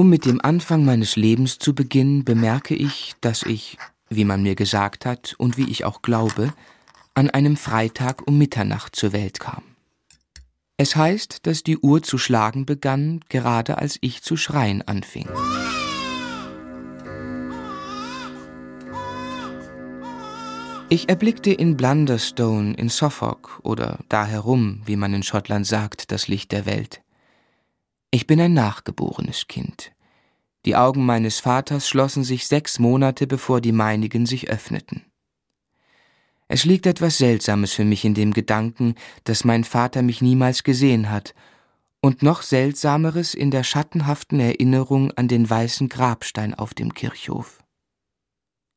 Um mit dem Anfang meines Lebens zu beginnen, bemerke ich, dass ich, wie man mir gesagt hat und wie ich auch glaube, an einem Freitag um Mitternacht zur Welt kam. Es heißt, dass die Uhr zu schlagen begann, gerade als ich zu schreien anfing. Ich erblickte in Blunderstone in Suffolk oder da herum, wie man in Schottland sagt, das Licht der Welt. Ich bin ein nachgeborenes Kind. Die Augen meines Vaters schlossen sich sechs Monate, bevor die meinigen sich öffneten. Es liegt etwas Seltsames für mich in dem Gedanken, dass mein Vater mich niemals gesehen hat, und noch Seltsameres in der schattenhaften Erinnerung an den weißen Grabstein auf dem Kirchhof.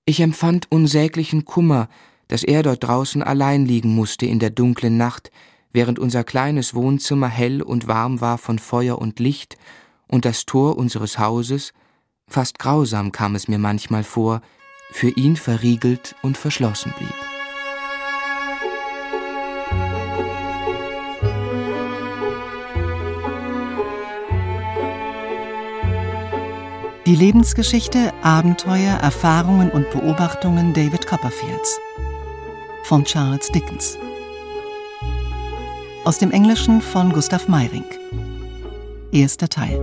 Ich empfand unsäglichen Kummer, dass er dort draußen allein liegen musste in der dunklen Nacht, während unser kleines Wohnzimmer hell und warm war von Feuer und Licht und das Tor unseres Hauses, fast grausam kam es mir manchmal vor, für ihn verriegelt und verschlossen blieb. Die Lebensgeschichte, Abenteuer, Erfahrungen und Beobachtungen David Copperfields von Charles Dickens. Aus dem Englischen von Gustav Meyring. Erster Teil.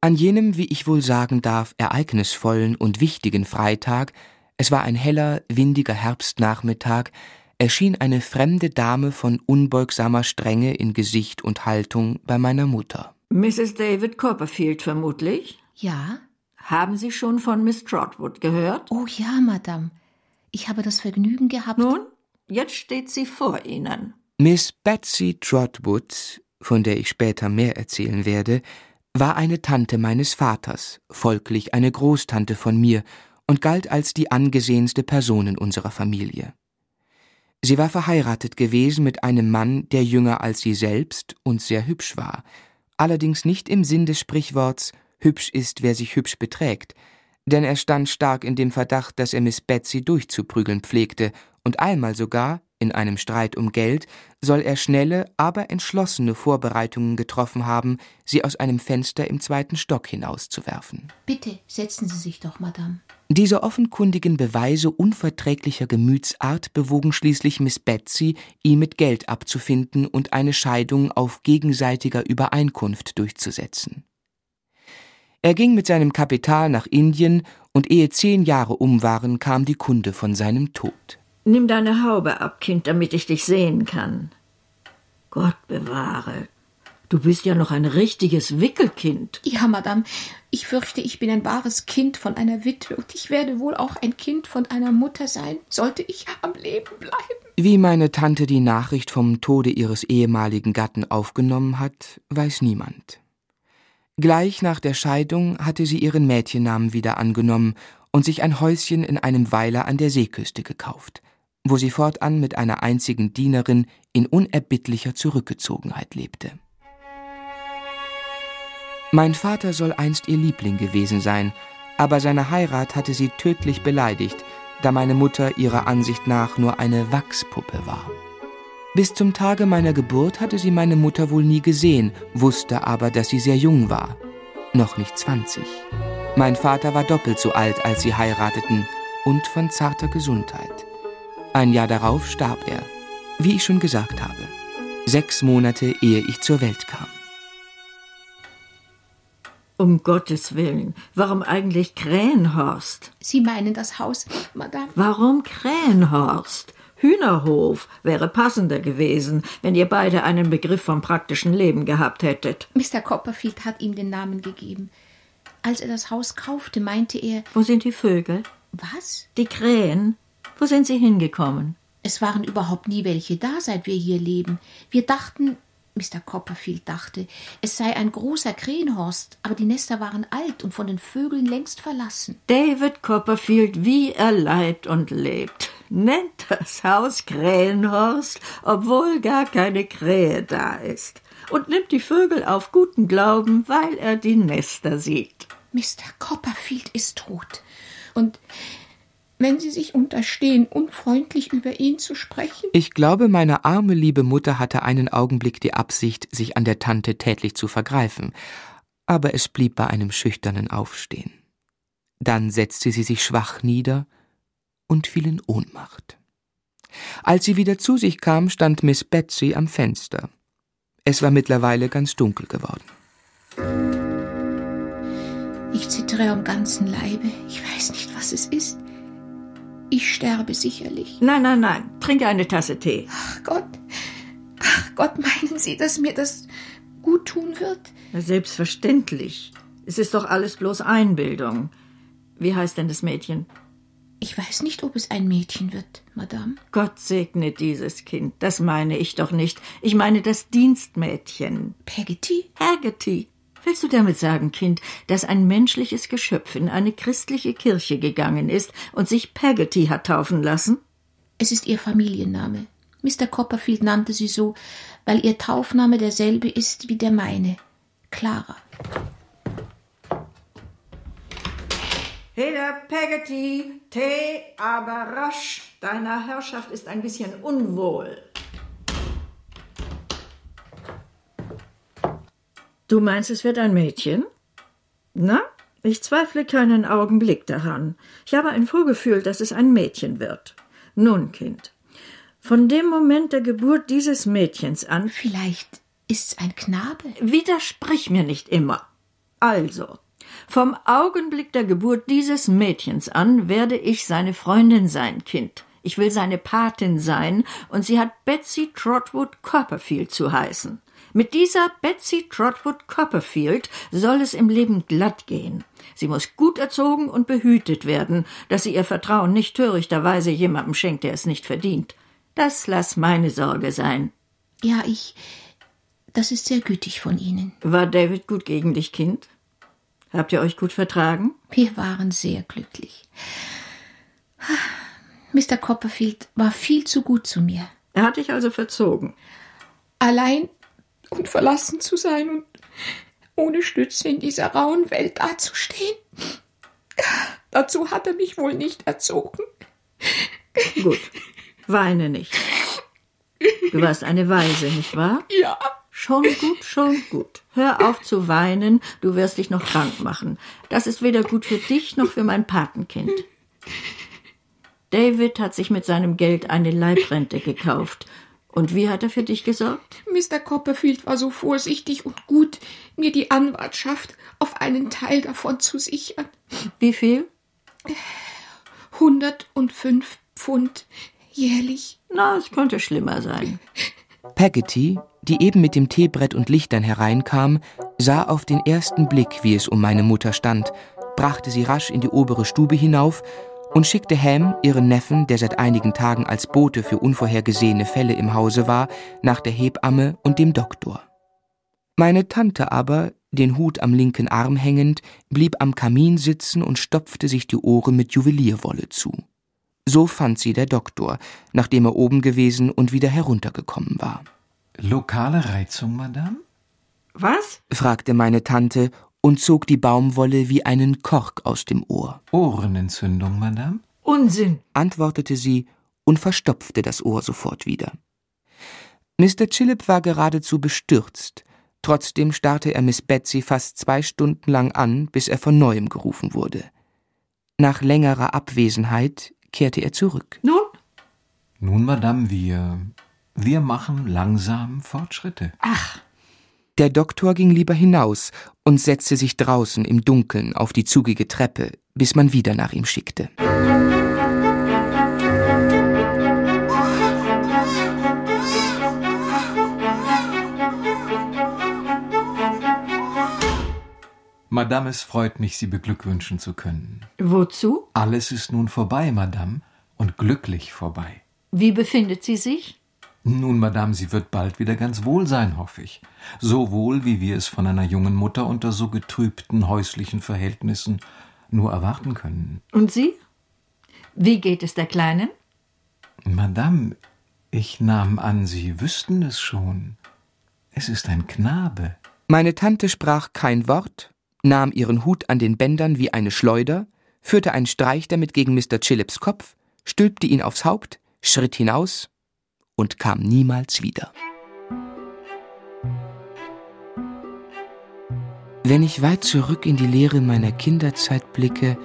An jenem, wie ich wohl sagen darf, ereignisvollen und wichtigen Freitag, es war ein heller, windiger Herbstnachmittag, erschien eine fremde Dame von unbeugsamer Strenge in Gesicht und Haltung bei meiner Mutter. Mrs. David Copperfield vermutlich? Ja. Haben Sie schon von Miss Trotwood gehört? Oh ja, Madame. Ich habe das Vergnügen gehabt. Nun, jetzt steht sie vor Ihnen. Miss Betsy Trotwood, von der ich später mehr erzählen werde, war eine Tante meines Vaters, folglich eine Großtante von mir und galt als die angesehenste Person in unserer Familie. Sie war verheiratet gewesen mit einem Mann, der jünger als sie selbst und sehr hübsch war, allerdings nicht im Sinn des Sprichworts hübsch ist, wer sich hübsch beträgt, denn er stand stark in dem Verdacht, dass er Miss Betsy durchzuprügeln pflegte und einmal sogar, in einem Streit um Geld soll er schnelle, aber entschlossene Vorbereitungen getroffen haben, sie aus einem Fenster im zweiten Stock hinauszuwerfen. Bitte, setzen Sie sich doch, Madame. Diese offenkundigen Beweise unverträglicher Gemütsart bewogen schließlich Miss Betsy, ihn mit Geld abzufinden und eine Scheidung auf gegenseitiger Übereinkunft durchzusetzen. Er ging mit seinem Kapital nach Indien, und ehe zehn Jahre um waren, kam die Kunde von seinem Tod. Nimm deine Haube ab, Kind, damit ich dich sehen kann. Gott bewahre. Du bist ja noch ein richtiges Wickelkind. Ja, Madame, ich fürchte, ich bin ein wahres Kind von einer Witwe und ich werde wohl auch ein Kind von einer Mutter sein, sollte ich am Leben bleiben. Wie meine Tante die Nachricht vom Tode ihres ehemaligen Gatten aufgenommen hat, weiß niemand. Gleich nach der Scheidung hatte sie ihren Mädchennamen wieder angenommen und sich ein Häuschen in einem Weiler an der Seeküste gekauft wo sie fortan mit einer einzigen Dienerin in unerbittlicher Zurückgezogenheit lebte. Mein Vater soll einst ihr Liebling gewesen sein, aber seine Heirat hatte sie tödlich beleidigt, da meine Mutter ihrer Ansicht nach nur eine Wachspuppe war. Bis zum Tage meiner Geburt hatte sie meine Mutter wohl nie gesehen, wusste aber, dass sie sehr jung war, noch nicht zwanzig. Mein Vater war doppelt so alt, als sie heirateten und von zarter Gesundheit. Ein Jahr darauf starb er, wie ich schon gesagt habe, sechs Monate ehe ich zur Welt kam. Um Gottes Willen, warum eigentlich Krähenhorst? Sie meinen das Haus, Madame? Warum Krähenhorst? Hühnerhof wäre passender gewesen, wenn ihr beide einen Begriff vom praktischen Leben gehabt hättet. Mr. Copperfield hat ihm den Namen gegeben. Als er das Haus kaufte, meinte er. Wo sind die Vögel? Was? Die Krähen. Wo sind Sie hingekommen? Es waren überhaupt nie welche da, seit wir hier leben. Wir dachten, Mr. Copperfield dachte, es sei ein großer Krähenhorst, aber die Nester waren alt und von den Vögeln längst verlassen. David Copperfield, wie er leibt und lebt, nennt das Haus Krähenhorst, obwohl gar keine Krähe da ist. und nimmt die Vögel auf guten Glauben, weil er die Nester sieht. Mr. Copperfield ist tot. Und wenn Sie sich unterstehen, unfreundlich über ihn zu sprechen? Ich glaube, meine arme liebe Mutter hatte einen Augenblick die Absicht, sich an der Tante tätlich zu vergreifen, aber es blieb bei einem schüchternen Aufstehen. Dann setzte sie sich schwach nieder und fiel in Ohnmacht. Als sie wieder zu sich kam, stand Miss Betsy am Fenster. Es war mittlerweile ganz dunkel geworden. Ich zittere am ganzen Leibe. Ich weiß nicht, was es ist. Ich sterbe sicherlich. Nein, nein, nein. Trinke eine Tasse Tee. Ach Gott. Ach Gott, meinen Sie, dass mir das gut tun wird? Na, selbstverständlich. Es ist doch alles bloß Einbildung. Wie heißt denn das Mädchen? Ich weiß nicht, ob es ein Mädchen wird, Madame. Gott segne dieses Kind. Das meine ich doch nicht. Ich meine das Dienstmädchen. Peggotty? Haggerty. Willst du damit sagen, Kind, dass ein menschliches Geschöpf in eine christliche Kirche gegangen ist und sich Peggotty hat taufen lassen? Es ist ihr Familienname. Mr. Copperfield nannte sie so, weil ihr Taufname derselbe ist wie der meine. Clara. Heda Peggotty, Tee, aber rasch. Deiner Herrschaft ist ein bisschen unwohl. Du meinst, es wird ein Mädchen? Na, ich zweifle keinen Augenblick daran. Ich habe ein Vorgefühl, dass es ein Mädchen wird. Nun, Kind, von dem Moment der Geburt dieses Mädchens an. Vielleicht ist's ein Knabe? Widersprich mir nicht immer. Also, vom Augenblick der Geburt dieses Mädchens an werde ich seine Freundin sein, Kind. Ich will seine Patin sein, und sie hat Betsy Trotwood Copperfield zu heißen. Mit dieser Betsy Trotwood Copperfield soll es im Leben glatt gehen. Sie muss gut erzogen und behütet werden, dass sie ihr Vertrauen nicht törichterweise jemandem schenkt, der es nicht verdient. Das lass meine Sorge sein. Ja, ich. Das ist sehr gütig von Ihnen. War David gut gegen dich, Kind? Habt ihr euch gut vertragen? Wir waren sehr glücklich. Mr. Copperfield war viel zu gut zu mir. Er hat dich also verzogen. Allein und verlassen zu sein und ohne Stütze in dieser rauen Welt dazustehen. Dazu hat er mich wohl nicht erzogen. Gut, weine nicht. Du warst eine Weise, nicht wahr? Ja. Schon gut, schon gut. Hör auf zu weinen, du wirst dich noch krank machen. Das ist weder gut für dich noch für mein Patenkind. David hat sich mit seinem Geld eine Leibrente gekauft. Und wie hat er für dich gesorgt? Mr. Copperfield war so vorsichtig und gut, mir die Anwartschaft auf einen Teil davon zu sichern. Wie viel? Hundertundfünf Pfund jährlich. Na, es könnte schlimmer sein. Peggotty, die eben mit dem Teebrett und Lichtern hereinkam, sah auf den ersten Blick, wie es um meine Mutter stand, brachte sie rasch in die obere Stube hinauf und schickte Ham, ihren Neffen, der seit einigen Tagen als Bote für unvorhergesehene Fälle im Hause war, nach der Hebamme und dem Doktor. Meine Tante aber, den Hut am linken Arm hängend, blieb am Kamin sitzen und stopfte sich die Ohren mit Juwelierwolle zu. So fand sie der Doktor, nachdem er oben gewesen und wieder heruntergekommen war. Lokale Reizung, Madame? Was? fragte meine Tante und zog die Baumwolle wie einen Kork aus dem Ohr. Ohrenentzündung, Madame? Unsinn, antwortete sie und verstopfte das Ohr sofort wieder. Mr. Chillip war geradezu bestürzt. Trotzdem starrte er Miss Betsy fast zwei Stunden lang an, bis er von neuem gerufen wurde. Nach längerer Abwesenheit kehrte er zurück. Nun? Nun, Madame, wir. Wir machen langsam Fortschritte. Ach. Der Doktor ging lieber hinaus und setzte sich draußen im Dunkeln auf die zugige Treppe, bis man wieder nach ihm schickte. Madame, es freut mich, Sie beglückwünschen zu können. Wozu? Alles ist nun vorbei, Madame, und glücklich vorbei. Wie befindet sie sich? Nun, Madame, sie wird bald wieder ganz wohl sein, hoffe ich. So wohl, wie wir es von einer jungen Mutter unter so getrübten häuslichen Verhältnissen nur erwarten können. Und Sie? Wie geht es der Kleinen? Madame, ich nahm an, Sie wüssten es schon. Es ist ein Knabe. Meine Tante sprach kein Wort, nahm ihren Hut an den Bändern wie eine Schleuder, führte einen Streich damit gegen Mr. Chillips Kopf, stülpte ihn aufs Haupt, schritt hinaus und kam niemals wieder. Wenn ich weit zurück in die Leere meiner Kinderzeit blicke,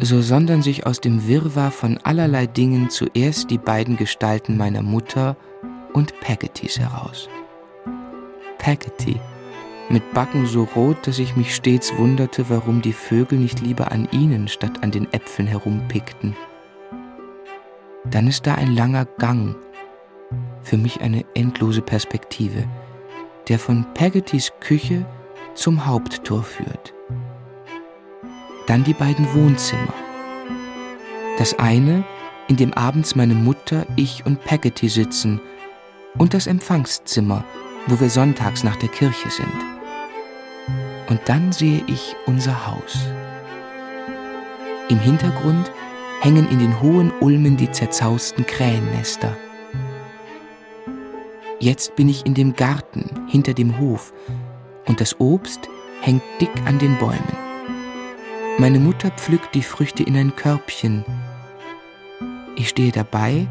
so sondern sich aus dem Wirrwarr von allerlei Dingen zuerst die beiden Gestalten meiner Mutter und Peggottys heraus. Peggotty, mit Backen so rot, dass ich mich stets wunderte, warum die Vögel nicht lieber an ihnen statt an den Äpfeln herumpickten. Dann ist da ein langer Gang, für mich eine endlose Perspektive, der von Peggottys Küche zum Haupttor führt. Dann die beiden Wohnzimmer. Das eine, in dem abends meine Mutter, ich und Peggotty sitzen, und das Empfangszimmer, wo wir sonntags nach der Kirche sind. Und dann sehe ich unser Haus. Im Hintergrund hängen in den hohen Ulmen die zerzausten Krähennester. Jetzt bin ich in dem Garten hinter dem Hof und das Obst hängt dick an den Bäumen. Meine Mutter pflückt die Früchte in ein Körbchen. Ich stehe dabei,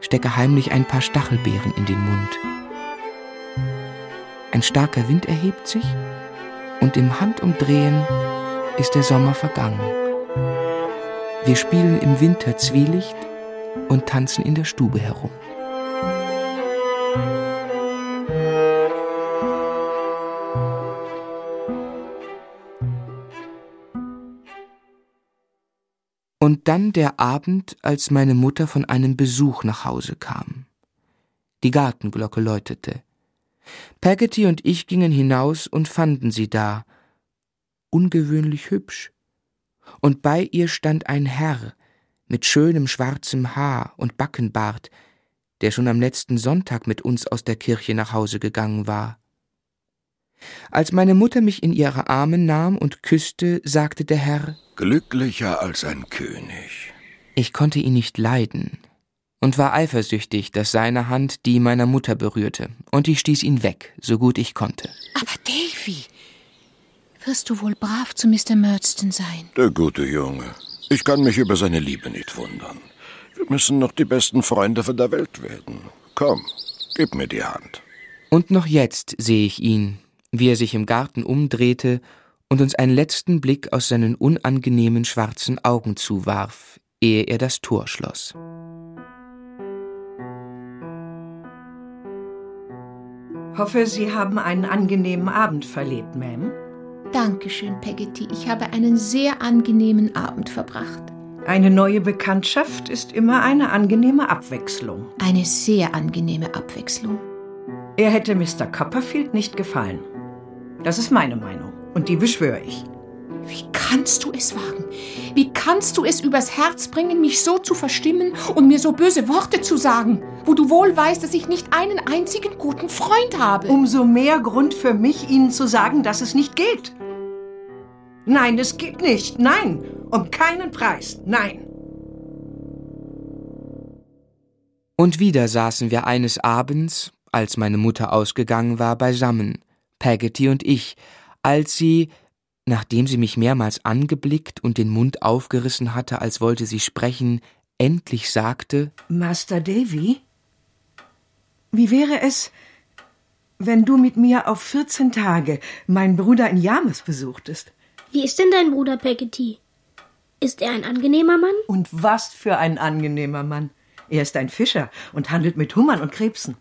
stecke heimlich ein paar Stachelbeeren in den Mund. Ein starker Wind erhebt sich und im Handumdrehen ist der Sommer vergangen. Wir spielen im Winter Zwielicht und tanzen in der Stube herum. Und dann der Abend, als meine Mutter von einem Besuch nach Hause kam. Die Gartenglocke läutete. Peggotty und ich gingen hinaus und fanden sie da, ungewöhnlich hübsch. Und bei ihr stand ein Herr mit schönem schwarzem Haar und Backenbart, der schon am letzten Sonntag mit uns aus der Kirche nach Hause gegangen war. Als meine Mutter mich in ihre Arme nahm und küsste, sagte der Herr Glücklicher als ein König. Ich konnte ihn nicht leiden und war eifersüchtig, dass seine Hand die meiner Mutter berührte, und ich stieß ihn weg, so gut ich konnte. Aber Davy, wirst du wohl brav zu Mr. Murdstone sein? Der gute Junge. Ich kann mich über seine Liebe nicht wundern. Wir müssen noch die besten Freunde von der Welt werden. Komm, gib mir die Hand. Und noch jetzt sehe ich ihn, wie er sich im Garten umdrehte und uns einen letzten Blick aus seinen unangenehmen schwarzen Augen zuwarf, ehe er das Tor schloss. Hoffe, Sie haben einen angenehmen Abend verlebt, Ma'am. Dankeschön, Peggotty. Ich habe einen sehr angenehmen Abend verbracht. Eine neue Bekanntschaft ist immer eine angenehme Abwechslung. Eine sehr angenehme Abwechslung. Er hätte Mr. Copperfield nicht gefallen. Das ist meine Meinung und die beschwöre ich. Wie kannst du es wagen? Wie kannst du es übers Herz bringen, mich so zu verstimmen und mir so böse Worte zu sagen, wo du wohl weißt, dass ich nicht einen einzigen guten Freund habe? Umso mehr Grund für mich, Ihnen zu sagen, dass es nicht geht. Nein, es geht nicht. Nein, um keinen Preis. Nein. Und wieder saßen wir eines Abends, als meine Mutter ausgegangen war, beisammen, Peggotty und ich, als sie, nachdem sie mich mehrmals angeblickt und den Mund aufgerissen hatte, als wollte sie sprechen, endlich sagte Master Davy, wie wäre es, wenn du mit mir auf 14 Tage meinen Bruder in Yarmouth besuchtest? Wie ist denn dein Bruder Peggotty? Ist er ein angenehmer Mann? Und was für ein angenehmer Mann. Er ist ein Fischer und handelt mit Hummern und Krebsen.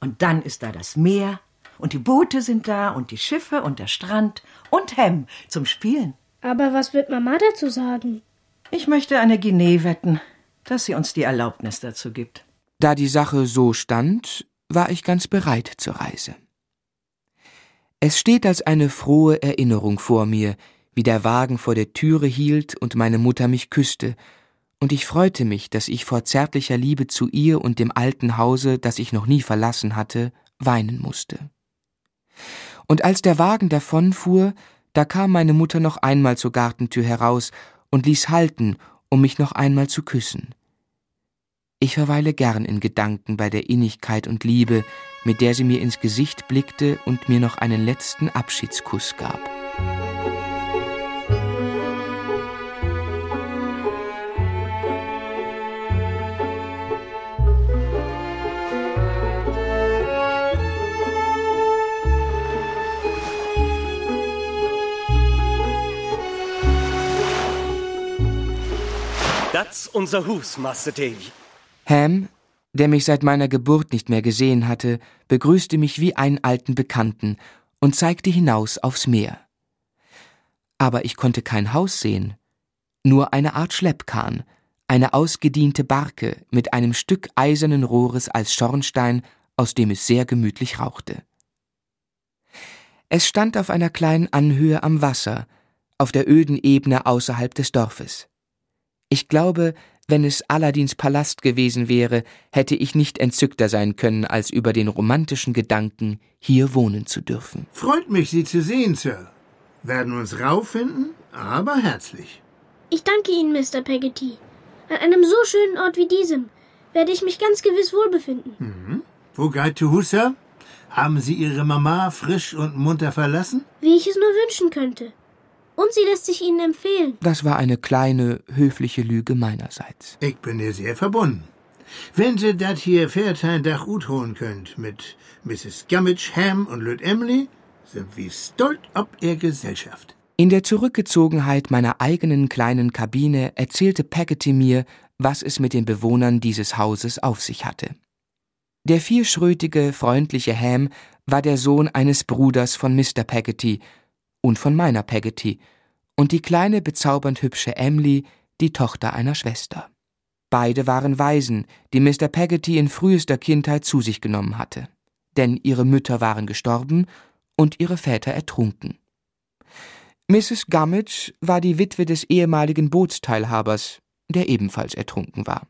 Und dann ist da das Meer und die Boote sind da und die Schiffe und der Strand und Hem zum Spielen. Aber was wird Mama dazu sagen? Ich möchte eine Guinee wetten, dass sie uns die Erlaubnis dazu gibt. Da die Sache so stand, war ich ganz bereit zur Reise. Es steht als eine frohe Erinnerung vor mir, wie der Wagen vor der Türe hielt und meine Mutter mich küsste, und ich freute mich, dass ich vor zärtlicher Liebe zu ihr und dem alten Hause, das ich noch nie verlassen hatte, weinen musste. Und als der Wagen davonfuhr, da kam meine Mutter noch einmal zur Gartentür heraus und ließ halten, um mich noch einmal zu küssen. Ich verweile gern in Gedanken bei der Innigkeit und Liebe, mit der sie mir ins Gesicht blickte und mir noch einen letzten Abschiedskuss gab. Das unser Hus, Master Davy. Ham, der mich seit meiner Geburt nicht mehr gesehen hatte, begrüßte mich wie einen alten Bekannten und zeigte hinaus aufs Meer. Aber ich konnte kein Haus sehen, nur eine Art Schleppkahn, eine ausgediente Barke mit einem Stück eisernen Rohres als Schornstein, aus dem es sehr gemütlich rauchte. Es stand auf einer kleinen Anhöhe am Wasser, auf der öden Ebene außerhalb des Dorfes. Ich glaube, wenn es Aladins Palast gewesen wäre, hätte ich nicht entzückter sein können, als über den romantischen Gedanken, hier wohnen zu dürfen. Freut mich, Sie zu sehen, Sir. Werden uns rauffinden, aber herzlich. Ich danke Ihnen, Mr. Peggotty. An einem so schönen Ort wie diesem werde ich mich ganz gewiss wohlbefinden. Mhm. Wo geht to Hussa? Haben Sie Ihre Mama frisch und munter verlassen? Wie ich es nur wünschen könnte. Und sie lässt sich Ihnen empfehlen. Das war eine kleine, höfliche Lüge meinerseits. Ich bin ihr sehr verbunden. Wenn Sie dat hier Fairtime Dach ut holen könnt mit Mrs. Gummidge, Ham und Lüt Emily, sind wir stolz ob Ihr Gesellschaft. In der Zurückgezogenheit meiner eigenen kleinen Kabine erzählte Peggotty mir, was es mit den Bewohnern dieses Hauses auf sich hatte. Der vierschrötige, freundliche Ham war der Sohn eines Bruders von Mr. Peggotty und von meiner Peggotty, und die kleine, bezaubernd hübsche Emily die Tochter einer Schwester. Beide waren Waisen, die Mr. Peggotty in frühester Kindheit zu sich genommen hatte, denn ihre Mütter waren gestorben und ihre Väter ertrunken. Mrs. Gummidge war die Witwe des ehemaligen Bootsteilhabers, der ebenfalls ertrunken war.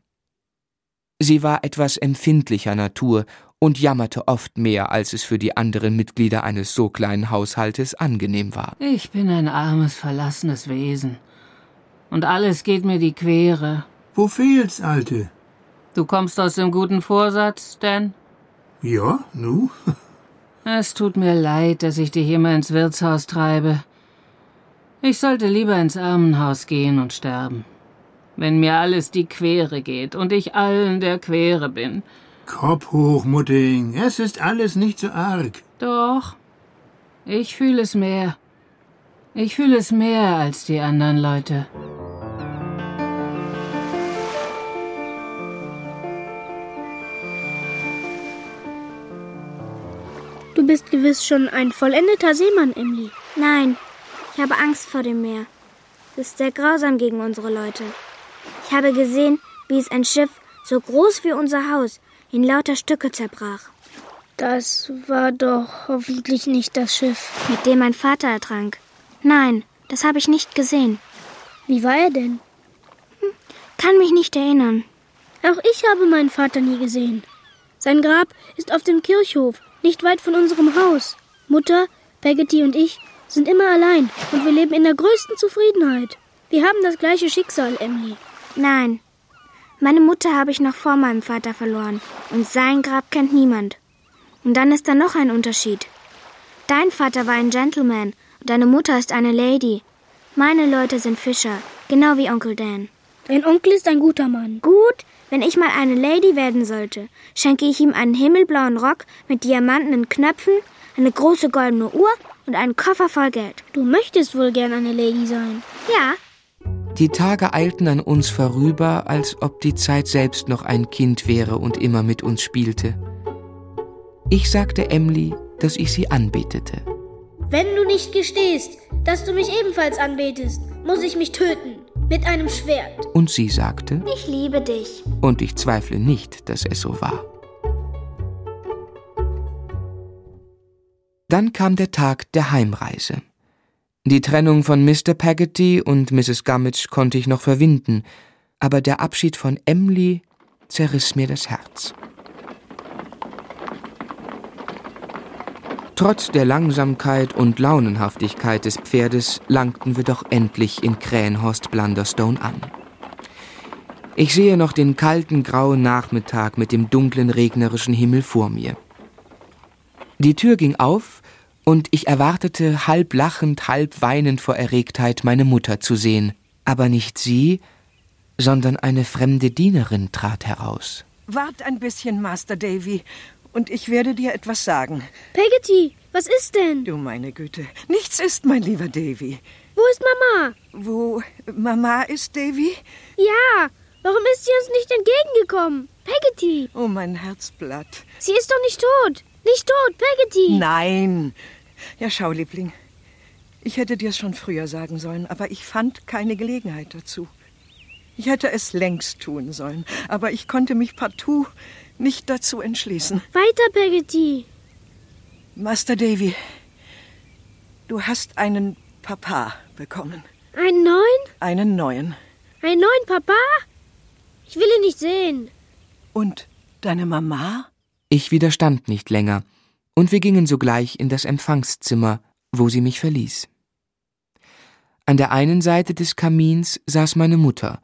Sie war etwas empfindlicher Natur und jammerte oft mehr, als es für die anderen Mitglieder eines so kleinen Haushaltes angenehm war. Ich bin ein armes, verlassenes Wesen. Und alles geht mir die Quere. Wo fehlt's, Alte? Du kommst aus dem guten Vorsatz, Dan? Ja, nu? es tut mir leid, dass ich dich immer ins Wirtshaus treibe. Ich sollte lieber ins Armenhaus gehen und sterben. Wenn mir alles die Quere geht und ich allen der Quere bin. Kopf hoch, Mutting. Es ist alles nicht so arg. Doch. Ich fühle es mehr. Ich fühle es mehr als die anderen Leute. Du bist gewiss schon ein vollendeter Seemann, Emily. Nein, ich habe Angst vor dem Meer. Es ist sehr grausam gegen unsere Leute. Ich habe gesehen, wie es ein Schiff so groß wie unser Haus in lauter Stücke zerbrach. Das war doch hoffentlich nicht das Schiff, mit dem mein Vater ertrank. Nein, das habe ich nicht gesehen. Wie war er denn? Hm, kann mich nicht erinnern. Auch ich habe meinen Vater nie gesehen. Sein Grab ist auf dem Kirchhof, nicht weit von unserem Haus. Mutter, Peggotty und ich sind immer allein und wir leben in der größten Zufriedenheit. Wir haben das gleiche Schicksal, Emily. Nein, meine Mutter habe ich noch vor meinem Vater verloren und sein Grab kennt niemand. Und dann ist da noch ein Unterschied. Dein Vater war ein Gentleman und deine Mutter ist eine Lady. Meine Leute sind Fischer, genau wie Onkel Dan. Dein Onkel ist ein guter Mann. Gut, wenn ich mal eine Lady werden sollte, schenke ich ihm einen himmelblauen Rock mit diamantenen Knöpfen, eine große goldene Uhr und einen Koffer voll Geld. Du möchtest wohl gern eine Lady sein. Ja, die Tage eilten an uns vorüber, als ob die Zeit selbst noch ein Kind wäre und immer mit uns spielte. Ich sagte Emily, dass ich sie anbetete. Wenn du nicht gestehst, dass du mich ebenfalls anbetest, muss ich mich töten. Mit einem Schwert. Und sie sagte, ich liebe dich. Und ich zweifle nicht, dass es so war. Dann kam der Tag der Heimreise. Die Trennung von Mr. Peggotty und Mrs. Gummidge konnte ich noch verwinden, aber der Abschied von Emily zerriss mir das Herz. Trotz der Langsamkeit und Launenhaftigkeit des Pferdes langten wir doch endlich in Krähenhorst Blunderstone an. Ich sehe noch den kalten grauen Nachmittag mit dem dunklen regnerischen Himmel vor mir. Die Tür ging auf, und ich erwartete halb lachend, halb weinend vor Erregtheit meine Mutter zu sehen. Aber nicht sie, sondern eine fremde Dienerin trat heraus. Wart ein bisschen, Master Davy, und ich werde dir etwas sagen. Peggotty, was ist denn? Du meine Güte, nichts ist, mein lieber Davy. Wo ist Mama? Wo Mama ist, Davy? Ja, warum ist sie uns nicht entgegengekommen? Peggotty. Oh, mein Herzblatt. Sie ist doch nicht tot. Nicht tot, Peggotty. Nein. Ja, schau, Liebling. Ich hätte dir's schon früher sagen sollen, aber ich fand keine Gelegenheit dazu. Ich hätte es längst tun sollen, aber ich konnte mich partout nicht dazu entschließen. Weiter, Peggotty. Master Davy, du hast einen Papa bekommen. Einen neuen? Einen neuen. Einen neuen Papa? Ich will ihn nicht sehen. Und deine Mama? Ich widerstand nicht länger, und wir gingen sogleich in das Empfangszimmer, wo sie mich verließ. An der einen Seite des Kamins saß meine Mutter,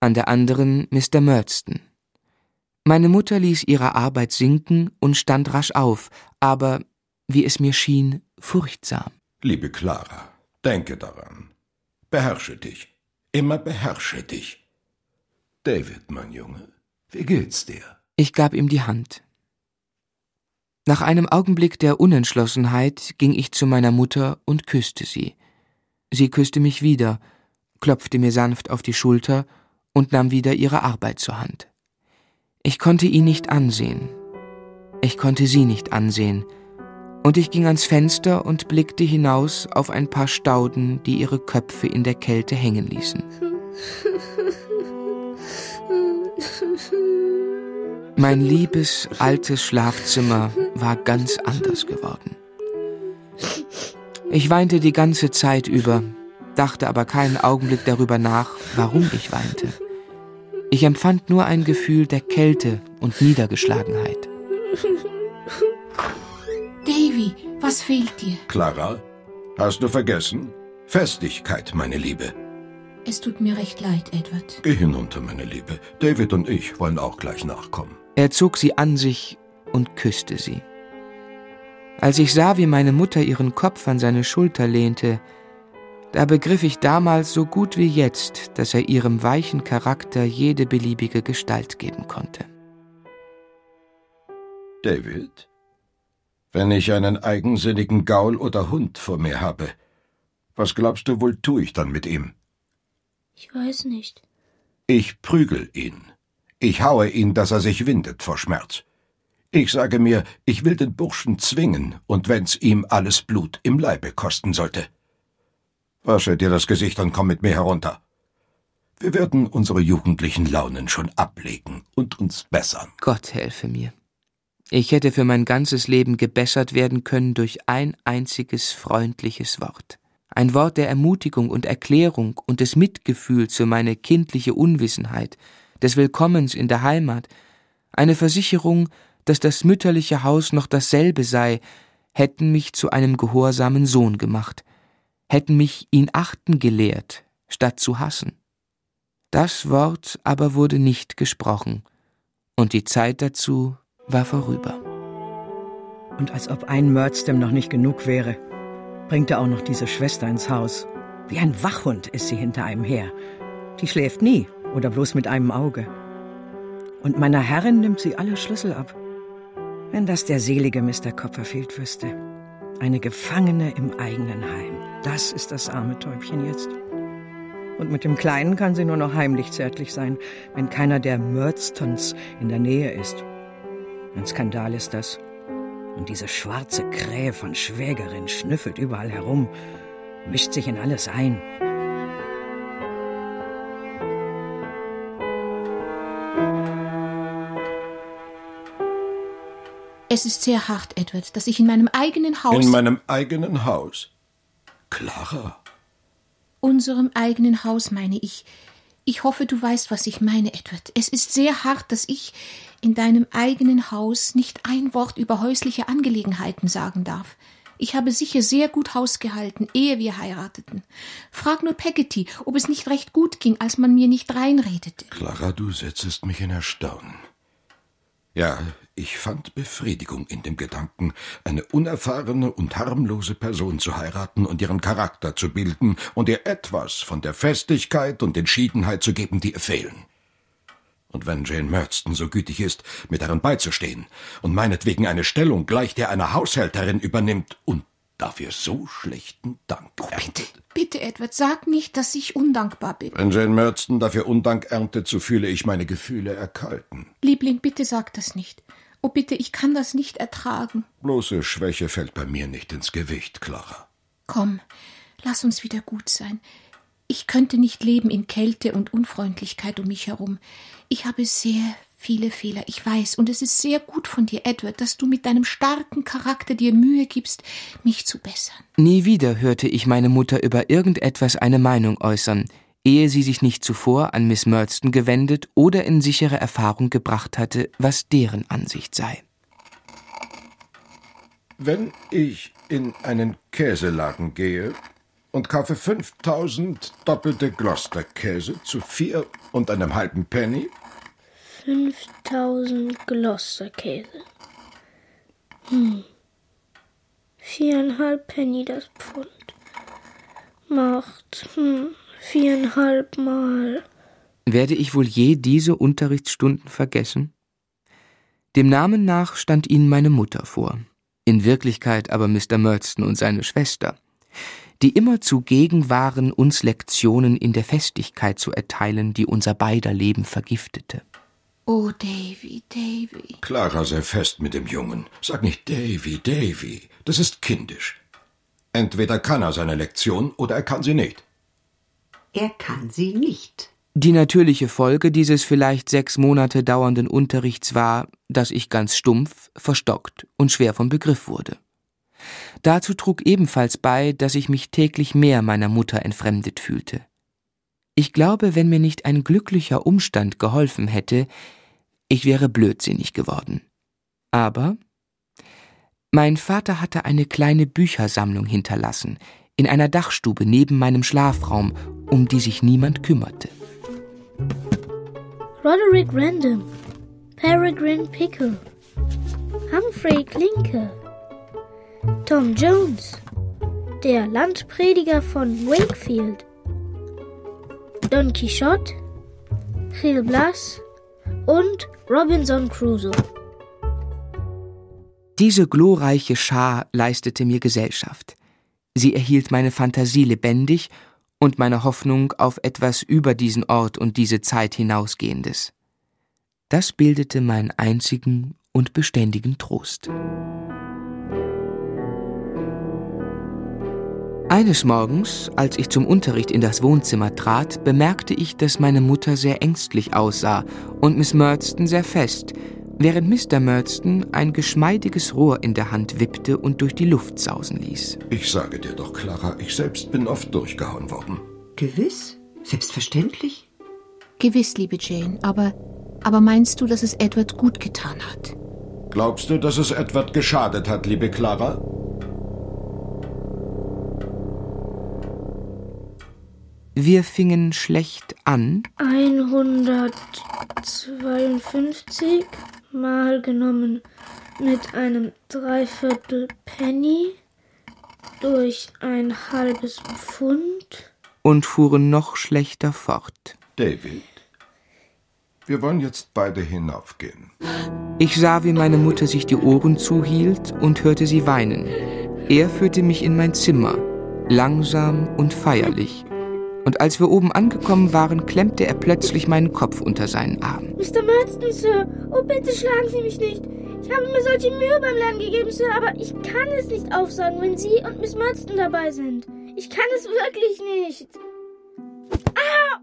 an der anderen Mr. Murdston. Meine Mutter ließ ihre Arbeit sinken und stand rasch auf, aber, wie es mir schien, furchtsam. Liebe Clara, denke daran. Beherrsche dich. Immer beherrsche dich. David, mein Junge, wie geht's dir? Ich gab ihm die Hand. Nach einem Augenblick der Unentschlossenheit ging ich zu meiner Mutter und küsste sie. Sie küsste mich wieder, klopfte mir sanft auf die Schulter und nahm wieder ihre Arbeit zur Hand. Ich konnte ihn nicht ansehen. Ich konnte sie nicht ansehen. Und ich ging ans Fenster und blickte hinaus auf ein paar Stauden, die ihre Köpfe in der Kälte hängen ließen. Mein liebes altes Schlafzimmer war ganz anders geworden. Ich weinte die ganze Zeit über, dachte aber keinen Augenblick darüber nach, warum ich weinte. Ich empfand nur ein Gefühl der Kälte und Niedergeschlagenheit. Davy, was fehlt dir? Clara, hast du vergessen? Festigkeit, meine Liebe. Es tut mir recht leid, Edward. Geh hinunter, meine Liebe. David und ich wollen auch gleich nachkommen. Er zog sie an sich und küsste sie. Als ich sah, wie meine Mutter ihren Kopf an seine Schulter lehnte, da begriff ich damals so gut wie jetzt, dass er ihrem weichen Charakter jede beliebige Gestalt geben konnte. David, wenn ich einen eigensinnigen Gaul oder Hund vor mir habe, was glaubst du wohl tue ich dann mit ihm? Ich weiß nicht. Ich prügel ihn. Ich haue ihn, dass er sich windet vor Schmerz. Ich sage mir, ich will den Burschen zwingen, und wenn's ihm alles Blut im Leibe kosten sollte. Wasche dir das Gesicht und komm mit mir herunter. Wir werden unsere jugendlichen Launen schon ablegen und uns bessern. Gott helfe mir. Ich hätte für mein ganzes Leben gebessert werden können durch ein einziges freundliches Wort. Ein Wort der Ermutigung und Erklärung und des Mitgefühls für meine kindliche Unwissenheit, des Willkommens in der Heimat, eine Versicherung, dass das mütterliche Haus noch dasselbe sei, hätten mich zu einem gehorsamen Sohn gemacht hätten mich ihn achten gelehrt, statt zu hassen. Das Wort aber wurde nicht gesprochen, und die Zeit dazu war vorüber. Und als ob ein Murdstem noch nicht genug wäre, bringt er auch noch diese Schwester ins Haus. Wie ein Wachhund ist sie hinter einem her. Die schläft nie oder bloß mit einem Auge. Und meiner Herrin nimmt sie alle Schlüssel ab. Wenn das der selige Mr. Copperfield wüsste. Eine Gefangene im eigenen Heim. Das ist das arme Täubchen jetzt. Und mit dem Kleinen kann sie nur noch heimlich zärtlich sein, wenn keiner der Murdstons in der Nähe ist. Ein Skandal ist das. Und diese schwarze Krähe von Schwägerin schnüffelt überall herum, mischt sich in alles ein. Es ist sehr hart, Edward, dass ich in meinem eigenen Haus. In meinem eigenen Haus? Clara. Unserem eigenen Haus, meine ich. Ich hoffe, du weißt, was ich meine, Edward. Es ist sehr hart, dass ich in deinem eigenen Haus nicht ein Wort über häusliche Angelegenheiten sagen darf. Ich habe sicher sehr gut Haus gehalten, ehe wir heirateten. Frag nur Peggotty, ob es nicht recht gut ging, als man mir nicht reinredete. Clara, du setzest mich in Erstaunen. Ja, Ich fand Befriedigung in dem Gedanken, eine unerfahrene und harmlose Person zu heiraten und ihren Charakter zu bilden und ihr etwas von der Festigkeit und Entschiedenheit zu geben, die ihr fehlen. Und wenn Jane Murdston so gütig ist, mir darin beizustehen und meinetwegen eine Stellung gleich der einer Haushälterin übernimmt und dafür so schlechten Dank oh, bitte, bitte, Edward, sag nicht, dass ich undankbar bin. Wenn Jane Murdston dafür Undank erntet, so fühle ich meine Gefühle erkalten. Liebling, bitte sag das nicht. Oh bitte, ich kann das nicht ertragen. Bloße Schwäche fällt bei mir nicht ins Gewicht, Clara. Komm, lass uns wieder gut sein. Ich könnte nicht leben in Kälte und Unfreundlichkeit um mich herum. Ich habe sehr viele Fehler, ich weiß, und es ist sehr gut von dir, Edward, dass du mit deinem starken Charakter dir Mühe gibst, mich zu bessern. Nie wieder hörte ich meine Mutter über irgendetwas eine Meinung äußern, ehe sie sich nicht zuvor an Miss Murdston gewendet oder in sichere Erfahrung gebracht hatte, was deren Ansicht sei. Wenn ich in einen Käseladen gehe und kaufe 5000 doppelte Gloucester-Käse zu vier und einem halben Penny. 5000 Gloucester-Käse. Hm. Viereinhalb Penny das Pfund. Macht, hm, viereinhalb Mal. Werde ich wohl je diese Unterrichtsstunden vergessen? Dem Namen nach stand ihnen meine Mutter vor, in Wirklichkeit aber Mr. Murdston und seine Schwester, die immer zugegen waren, uns Lektionen in der Festigkeit zu erteilen, die unser beider Leben vergiftete. Oh, Davy, Davy. Clara sei fest mit dem Jungen. Sag nicht Davy, Davy. Das ist kindisch. Entweder kann er seine Lektion oder er kann sie nicht. Er kann sie nicht. Die natürliche Folge dieses vielleicht sechs Monate dauernden Unterrichts war, dass ich ganz stumpf, verstockt und schwer vom Begriff wurde. Dazu trug ebenfalls bei, dass ich mich täglich mehr meiner Mutter entfremdet fühlte. Ich glaube, wenn mir nicht ein glücklicher Umstand geholfen hätte, ich wäre blödsinnig geworden. Aber mein Vater hatte eine kleine Büchersammlung hinterlassen, in einer Dachstube neben meinem Schlafraum, um die sich niemand kümmerte. Roderick Random, Peregrine Pickle, Humphrey Klinke, Tom Jones, der Landprediger von Wakefield, Don Quixote, Gil Blas und Robinson Crusoe. Diese glorreiche Schar leistete mir Gesellschaft. Sie erhielt meine Fantasie lebendig und meine Hoffnung auf etwas über diesen Ort und diese Zeit hinausgehendes. Das bildete meinen einzigen und beständigen Trost. Eines Morgens, als ich zum Unterricht in das Wohnzimmer trat, bemerkte ich, dass meine Mutter sehr ängstlich aussah und Miss Murdston sehr fest, während Mr. Murdston ein geschmeidiges Rohr in der Hand wippte und durch die Luft sausen ließ. Ich sage dir doch, Clara, ich selbst bin oft durchgehauen worden. Gewiss? Selbstverständlich? Gewiss, liebe Jane, aber, aber meinst du, dass es Edward gut getan hat? Glaubst du, dass es Edward geschadet hat, liebe Clara? Wir fingen schlecht an. 152 mal genommen mit einem Dreiviertel Penny durch ein halbes Pfund. Und fuhren noch schlechter fort. David, wir wollen jetzt beide hinaufgehen. Ich sah, wie meine Mutter sich die Ohren zuhielt und hörte sie weinen. Er führte mich in mein Zimmer, langsam und feierlich und als wir oben angekommen waren, klemmte er plötzlich meinen Kopf unter seinen Arm. Mr. Murdston, Sir, oh bitte schlagen Sie mich nicht. Ich habe mir solche Mühe beim Lernen gegeben, Sir, aber ich kann es nicht aufsagen, wenn Sie und Miss Murdston dabei sind. Ich kann es wirklich nicht. Ah!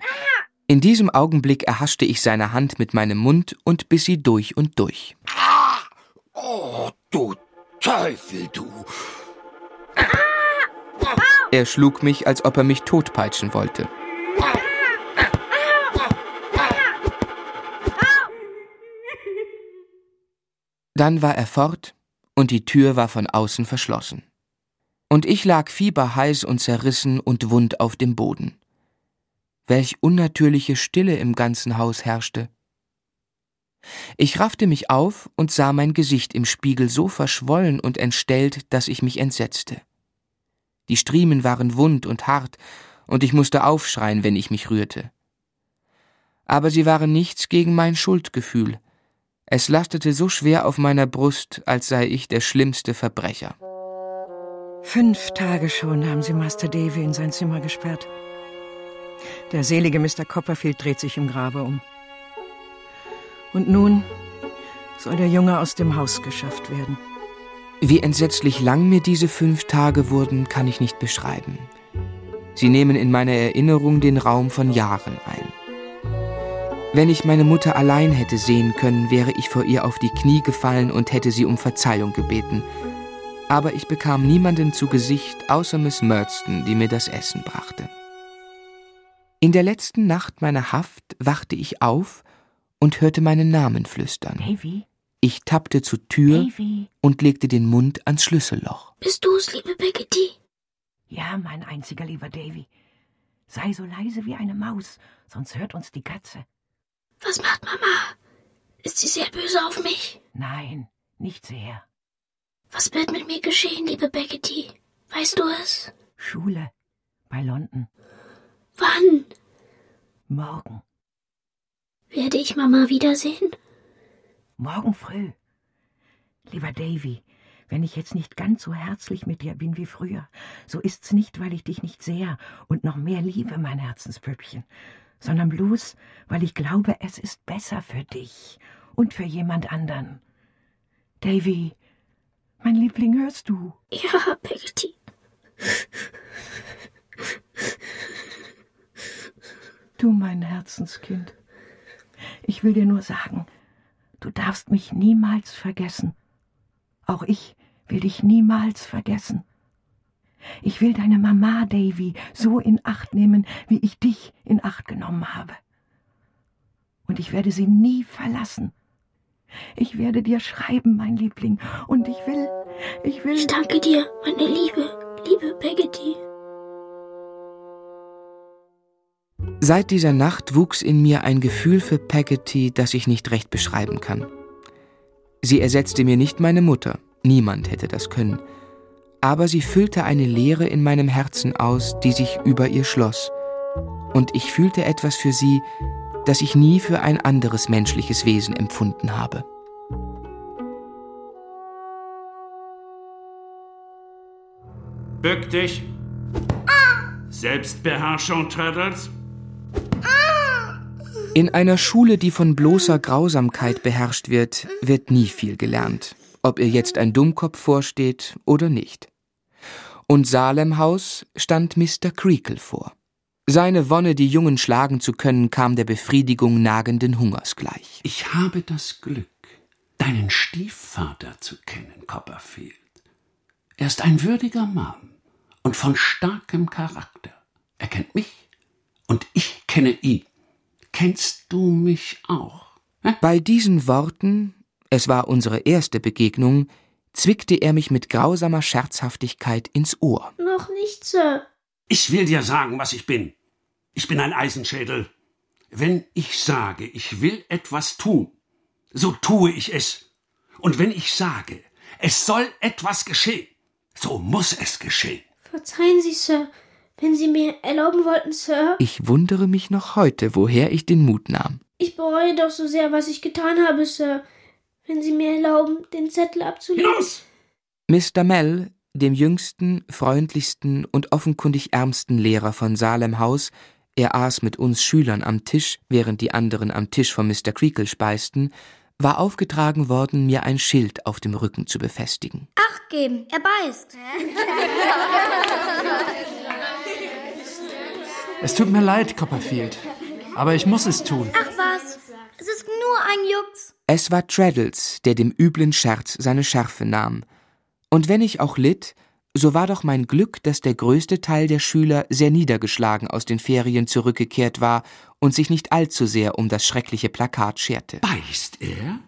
Ah! In diesem Augenblick erhaschte ich seine Hand mit meinem Mund und biss sie durch und durch. Ah! Oh, du Teufel, du! Ah! Er schlug mich, als ob er mich totpeitschen wollte. Dann war er fort und die Tür war von außen verschlossen. Und ich lag fieberheiß und zerrissen und wund auf dem Boden. Welch unnatürliche Stille im ganzen Haus herrschte. Ich raffte mich auf und sah mein Gesicht im Spiegel so verschwollen und entstellt, dass ich mich entsetzte. Die Striemen waren wund und hart, und ich musste aufschreien, wenn ich mich rührte. Aber sie waren nichts gegen mein Schuldgefühl. Es lastete so schwer auf meiner Brust, als sei ich der schlimmste Verbrecher. Fünf Tage schon haben sie Master Davy in sein Zimmer gesperrt. Der selige Mr. Copperfield dreht sich im Grabe um. Und nun soll der Junge aus dem Haus geschafft werden. Wie entsetzlich lang mir diese fünf Tage wurden, kann ich nicht beschreiben. Sie nehmen in meiner Erinnerung den Raum von Jahren ein. Wenn ich meine Mutter allein hätte sehen können, wäre ich vor ihr auf die Knie gefallen und hätte sie um Verzeihung gebeten. Aber ich bekam niemanden zu Gesicht außer Miss Murdston, die mir das Essen brachte. In der letzten Nacht meiner Haft wachte ich auf und hörte meinen Namen flüstern. Davy? Ich tappte zur Tür Davy? und legte den Mund ans Schlüsselloch. Bist du's, liebe Peggotty? Ja, mein einziger lieber Davy. Sei so leise wie eine Maus, sonst hört uns die Katze. Was macht Mama? Ist sie sehr böse auf mich? Nein, nicht sehr. Was wird mit mir geschehen, liebe Peggotty? Weißt du es? Schule. Bei London. Wann? Morgen. Werde ich Mama wiedersehen? Morgen früh. Lieber Davy, wenn ich jetzt nicht ganz so herzlich mit dir bin wie früher, so ist's nicht, weil ich dich nicht sehr und noch mehr liebe, mein Herzenspüppchen, sondern bloß, weil ich glaube, es ist besser für dich und für jemand anderen. Davy, mein Liebling, hörst du? Ja, Peggotty. Du, mein Herzenskind. Ich will dir nur sagen, du darfst mich niemals vergessen. Auch ich will dich niemals vergessen. Ich will deine Mama, Davy, so in Acht nehmen, wie ich dich in Acht genommen habe. Und ich werde sie nie verlassen. Ich werde dir schreiben, mein Liebling, und ich will, ich will. Ich danke dir, meine Liebe, liebe Peggotty. Seit dieser Nacht wuchs in mir ein Gefühl für Peggotty, das ich nicht recht beschreiben kann. Sie ersetzte mir nicht meine Mutter, niemand hätte das können, aber sie füllte eine Leere in meinem Herzen aus, die sich über ihr schloss, und ich fühlte etwas für sie, das ich nie für ein anderes menschliches Wesen empfunden habe. Bück dich. Selbstbeherrschung, Traddles. In einer Schule, die von bloßer Grausamkeit beherrscht wird, wird nie viel gelernt, ob ihr jetzt ein Dummkopf vorsteht oder nicht. Und Salemhaus stand Mr. Creakle vor. Seine Wonne, die Jungen schlagen zu können, kam der Befriedigung nagenden Hungers gleich. Ich habe das Glück, deinen Stiefvater zu kennen, Copperfield. Er ist ein würdiger Mann und von starkem Charakter. Er kennt mich und ich kenne ihn. Kennst du mich auch? Hä? Bei diesen Worten, es war unsere erste Begegnung, zwickte er mich mit grausamer Scherzhaftigkeit ins Ohr. Noch nicht, Sir. Ich will dir sagen, was ich bin. Ich bin ein Eisenschädel. Wenn ich sage, ich will etwas tun, so tue ich es. Und wenn ich sage, es soll etwas geschehen, so muss es geschehen. Verzeihen Sie, Sir. Wenn Sie mir erlauben wollten, Sir. Ich wundere mich noch heute, woher ich den Mut nahm. Ich bereue doch so sehr, was ich getan habe, Sir. Wenn Sie mir erlauben, den Zettel abzulegen. Los! Mr. Mell, dem jüngsten, freundlichsten und offenkundig ärmsten Lehrer von Salem Haus, er aß mit uns Schülern am Tisch, während die anderen am Tisch von Mr. Creakle speisten, war aufgetragen worden, mir ein Schild auf dem Rücken zu befestigen. Acht geben, er beißt. Es tut mir leid, Copperfield, aber ich muss es tun. Ach was, es ist nur ein Jux. Es war Traddles, der dem üblen Scherz seine Schärfe nahm. Und wenn ich auch litt, so war doch mein Glück, dass der größte Teil der Schüler sehr niedergeschlagen aus den Ferien zurückgekehrt war und sich nicht allzu sehr um das schreckliche Plakat scherte. Beißt er?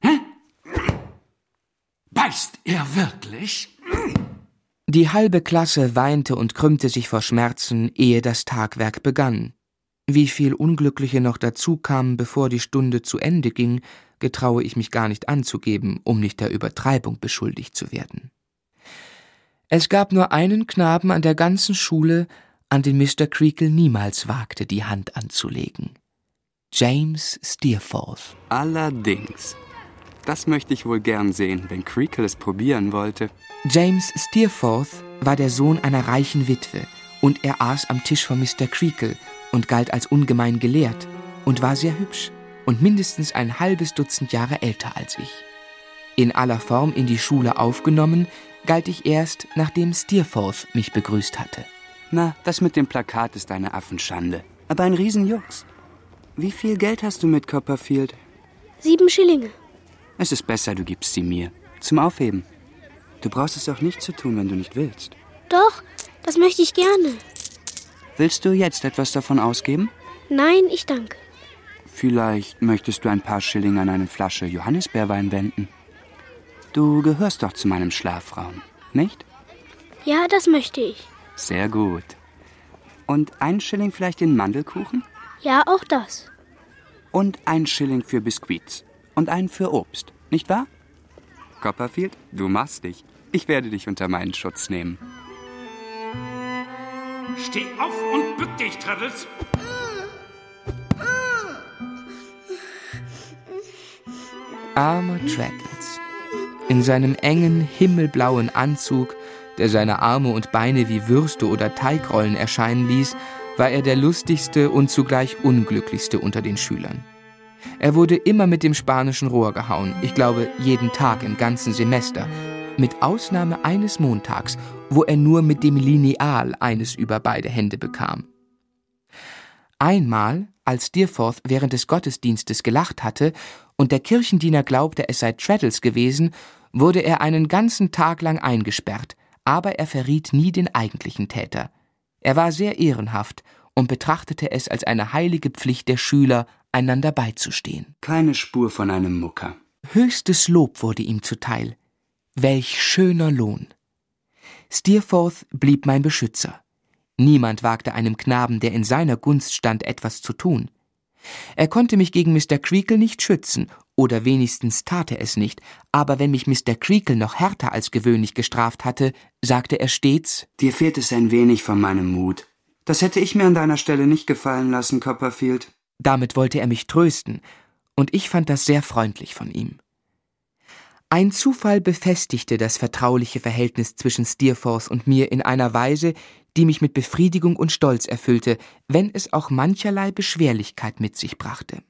Hä? Beißt er wirklich? Die halbe Klasse weinte und krümmte sich vor Schmerzen, ehe das Tagwerk begann. Wie viel Unglückliche noch dazu kamen, bevor die Stunde zu Ende ging, getraue ich mich gar nicht anzugeben, um nicht der Übertreibung beschuldigt zu werden. Es gab nur einen Knaben an der ganzen Schule, an den Mr. Creakle niemals wagte, die Hand anzulegen. James Steerforth. Allerdings. Das möchte ich wohl gern sehen, wenn Creakle es probieren wollte. James Steerforth war der Sohn einer reichen Witwe, und er aß am Tisch von Mr. Creakle und galt als ungemein gelehrt und war sehr hübsch und mindestens ein halbes Dutzend Jahre älter als ich. In aller Form in die Schule aufgenommen, galt ich erst, nachdem Steerforth mich begrüßt hatte. Na, das mit dem Plakat ist eine Affenschande. Aber ein Riesenjux. Wie viel Geld hast du mit Copperfield? Sieben Schillinge. Es ist besser, du gibst sie mir. Zum Aufheben. Du brauchst es auch nicht zu tun, wenn du nicht willst. Doch, das möchte ich gerne. Willst du jetzt etwas davon ausgeben? Nein, ich danke. Vielleicht möchtest du ein paar Schilling an eine Flasche Johannisbeerwein wenden. Du gehörst doch zu meinem Schlafraum, nicht? Ja, das möchte ich. Sehr gut. Und ein Schilling vielleicht in Mandelkuchen? Ja, auch das. Und ein Schilling für Biskuits. Und einen für Obst, nicht wahr? Copperfield, du machst dich. Ich werde dich unter meinen Schutz nehmen. Steh auf und bück dich, Traddles. Armer Traddles. In seinem engen, himmelblauen Anzug, der seine Arme und Beine wie Würste oder Teigrollen erscheinen ließ, war er der lustigste und zugleich unglücklichste unter den Schülern. Er wurde immer mit dem spanischen Rohr gehauen, ich glaube jeden Tag im ganzen Semester, mit Ausnahme eines Montags, wo er nur mit dem Lineal eines über beide Hände bekam. Einmal, als Steerforth während des Gottesdienstes gelacht hatte und der Kirchendiener glaubte, es sei Traddles gewesen, wurde er einen ganzen Tag lang eingesperrt, aber er verriet nie den eigentlichen Täter. Er war sehr ehrenhaft und betrachtete es als eine heilige Pflicht der Schüler, einander beizustehen. Keine Spur von einem Mucker. Höchstes Lob wurde ihm zuteil. Welch schöner Lohn. Steerforth blieb mein Beschützer. Niemand wagte einem Knaben, der in seiner Gunst stand, etwas zu tun. Er konnte mich gegen Mr. Creakle nicht schützen, oder wenigstens tat er es nicht, aber wenn mich Mr. Creakle noch härter als gewöhnlich gestraft hatte, sagte er stets Dir fehlt es ein wenig von meinem Mut. Das hätte ich mir an deiner Stelle nicht gefallen lassen, Copperfield. Damit wollte er mich trösten, und ich fand das sehr freundlich von ihm. Ein Zufall befestigte das vertrauliche Verhältnis zwischen Steerforth und mir in einer Weise, die mich mit Befriedigung und Stolz erfüllte, wenn es auch mancherlei Beschwerlichkeit mit sich brachte.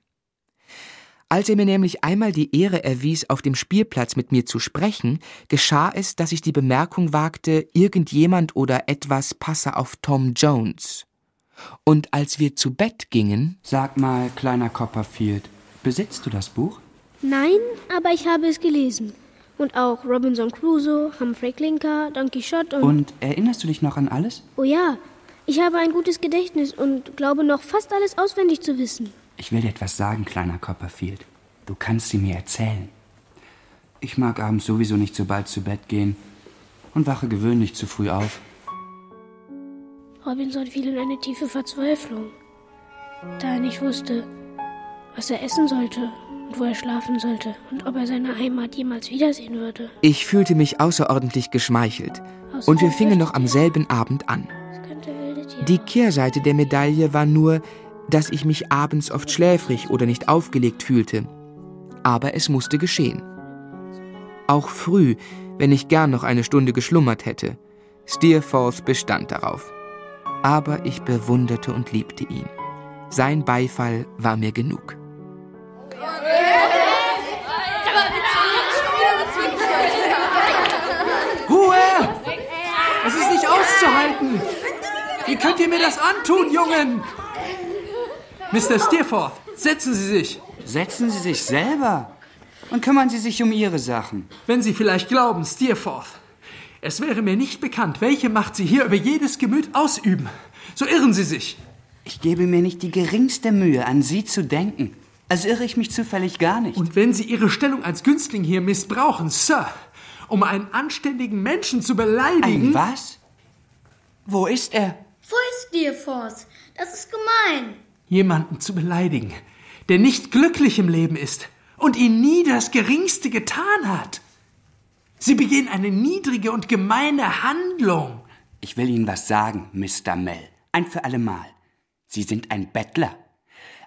Als er mir nämlich einmal die Ehre erwies, auf dem Spielplatz mit mir zu sprechen, geschah es, dass ich die Bemerkung wagte, irgendjemand oder etwas passe auf Tom Jones. Und als wir zu Bett gingen. Sag mal, kleiner Copperfield, besitzt du das Buch? Nein, aber ich habe es gelesen. Und auch Robinson Crusoe, Humphrey Clinker, Don Quixote und. Und erinnerst du dich noch an alles? Oh ja, ich habe ein gutes Gedächtnis und glaube noch fast alles auswendig zu wissen. Ich will dir etwas sagen, kleiner Copperfield. Du kannst sie mir erzählen. Ich mag abends sowieso nicht so bald zu Bett gehen und wache gewöhnlich zu früh auf. Robinson fiel in eine tiefe Verzweiflung, da er nicht wusste, was er essen sollte und wo er schlafen sollte und ob er seine Heimat jemals wiedersehen würde. Ich fühlte mich außerordentlich geschmeichelt und wir fingen noch am selben Abend an. Die Kehrseite der Medaille war nur, dass ich mich abends oft schläfrig oder nicht aufgelegt fühlte. Aber es musste geschehen. Auch früh, wenn ich gern noch eine Stunde geschlummert hätte. Steerforth bestand darauf. Aber ich bewunderte und liebte ihn. Sein Beifall war mir genug. Auszuhalten! Wie könnt ihr mir das antun, Jungen? Mr. Steerforth, setzen Sie sich. Setzen Sie sich selber und kümmern Sie sich um Ihre Sachen. Wenn Sie vielleicht glauben, Steerforth, es wäre mir nicht bekannt, welche Macht Sie hier über jedes Gemüt ausüben, so irren Sie sich. Ich gebe mir nicht die geringste Mühe, an Sie zu denken. Also irre ich mich zufällig gar nicht. Und wenn Sie Ihre Stellung als Günstling hier missbrauchen, Sir, um einen anständigen Menschen zu beleidigen. Ein was? Wo ist er? Wo ist Steerforth? Das ist gemein. jemanden zu beleidigen, der nicht glücklich im Leben ist und ihnen nie das Geringste getan hat. Sie begehen eine niedrige und gemeine Handlung. Ich will Ihnen was sagen, Mr. Mell. Ein für allemal. Sie sind ein Bettler.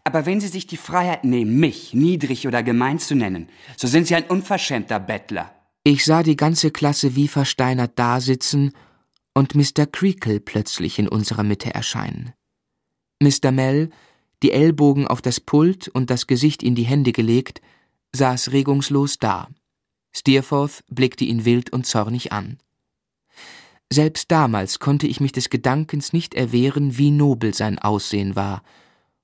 Aber wenn Sie sich die Freiheit nehmen, mich niedrig oder gemein zu nennen, so sind Sie ein unverschämter Bettler. Ich sah die ganze Klasse wie versteinert dasitzen und Mr. Creakle plötzlich in unserer Mitte erscheinen. Mr. Mell, die Ellbogen auf das Pult und das Gesicht in die Hände gelegt, saß regungslos da. Steerforth blickte ihn wild und zornig an. Selbst damals konnte ich mich des Gedankens nicht erwehren, wie nobel sein Aussehen war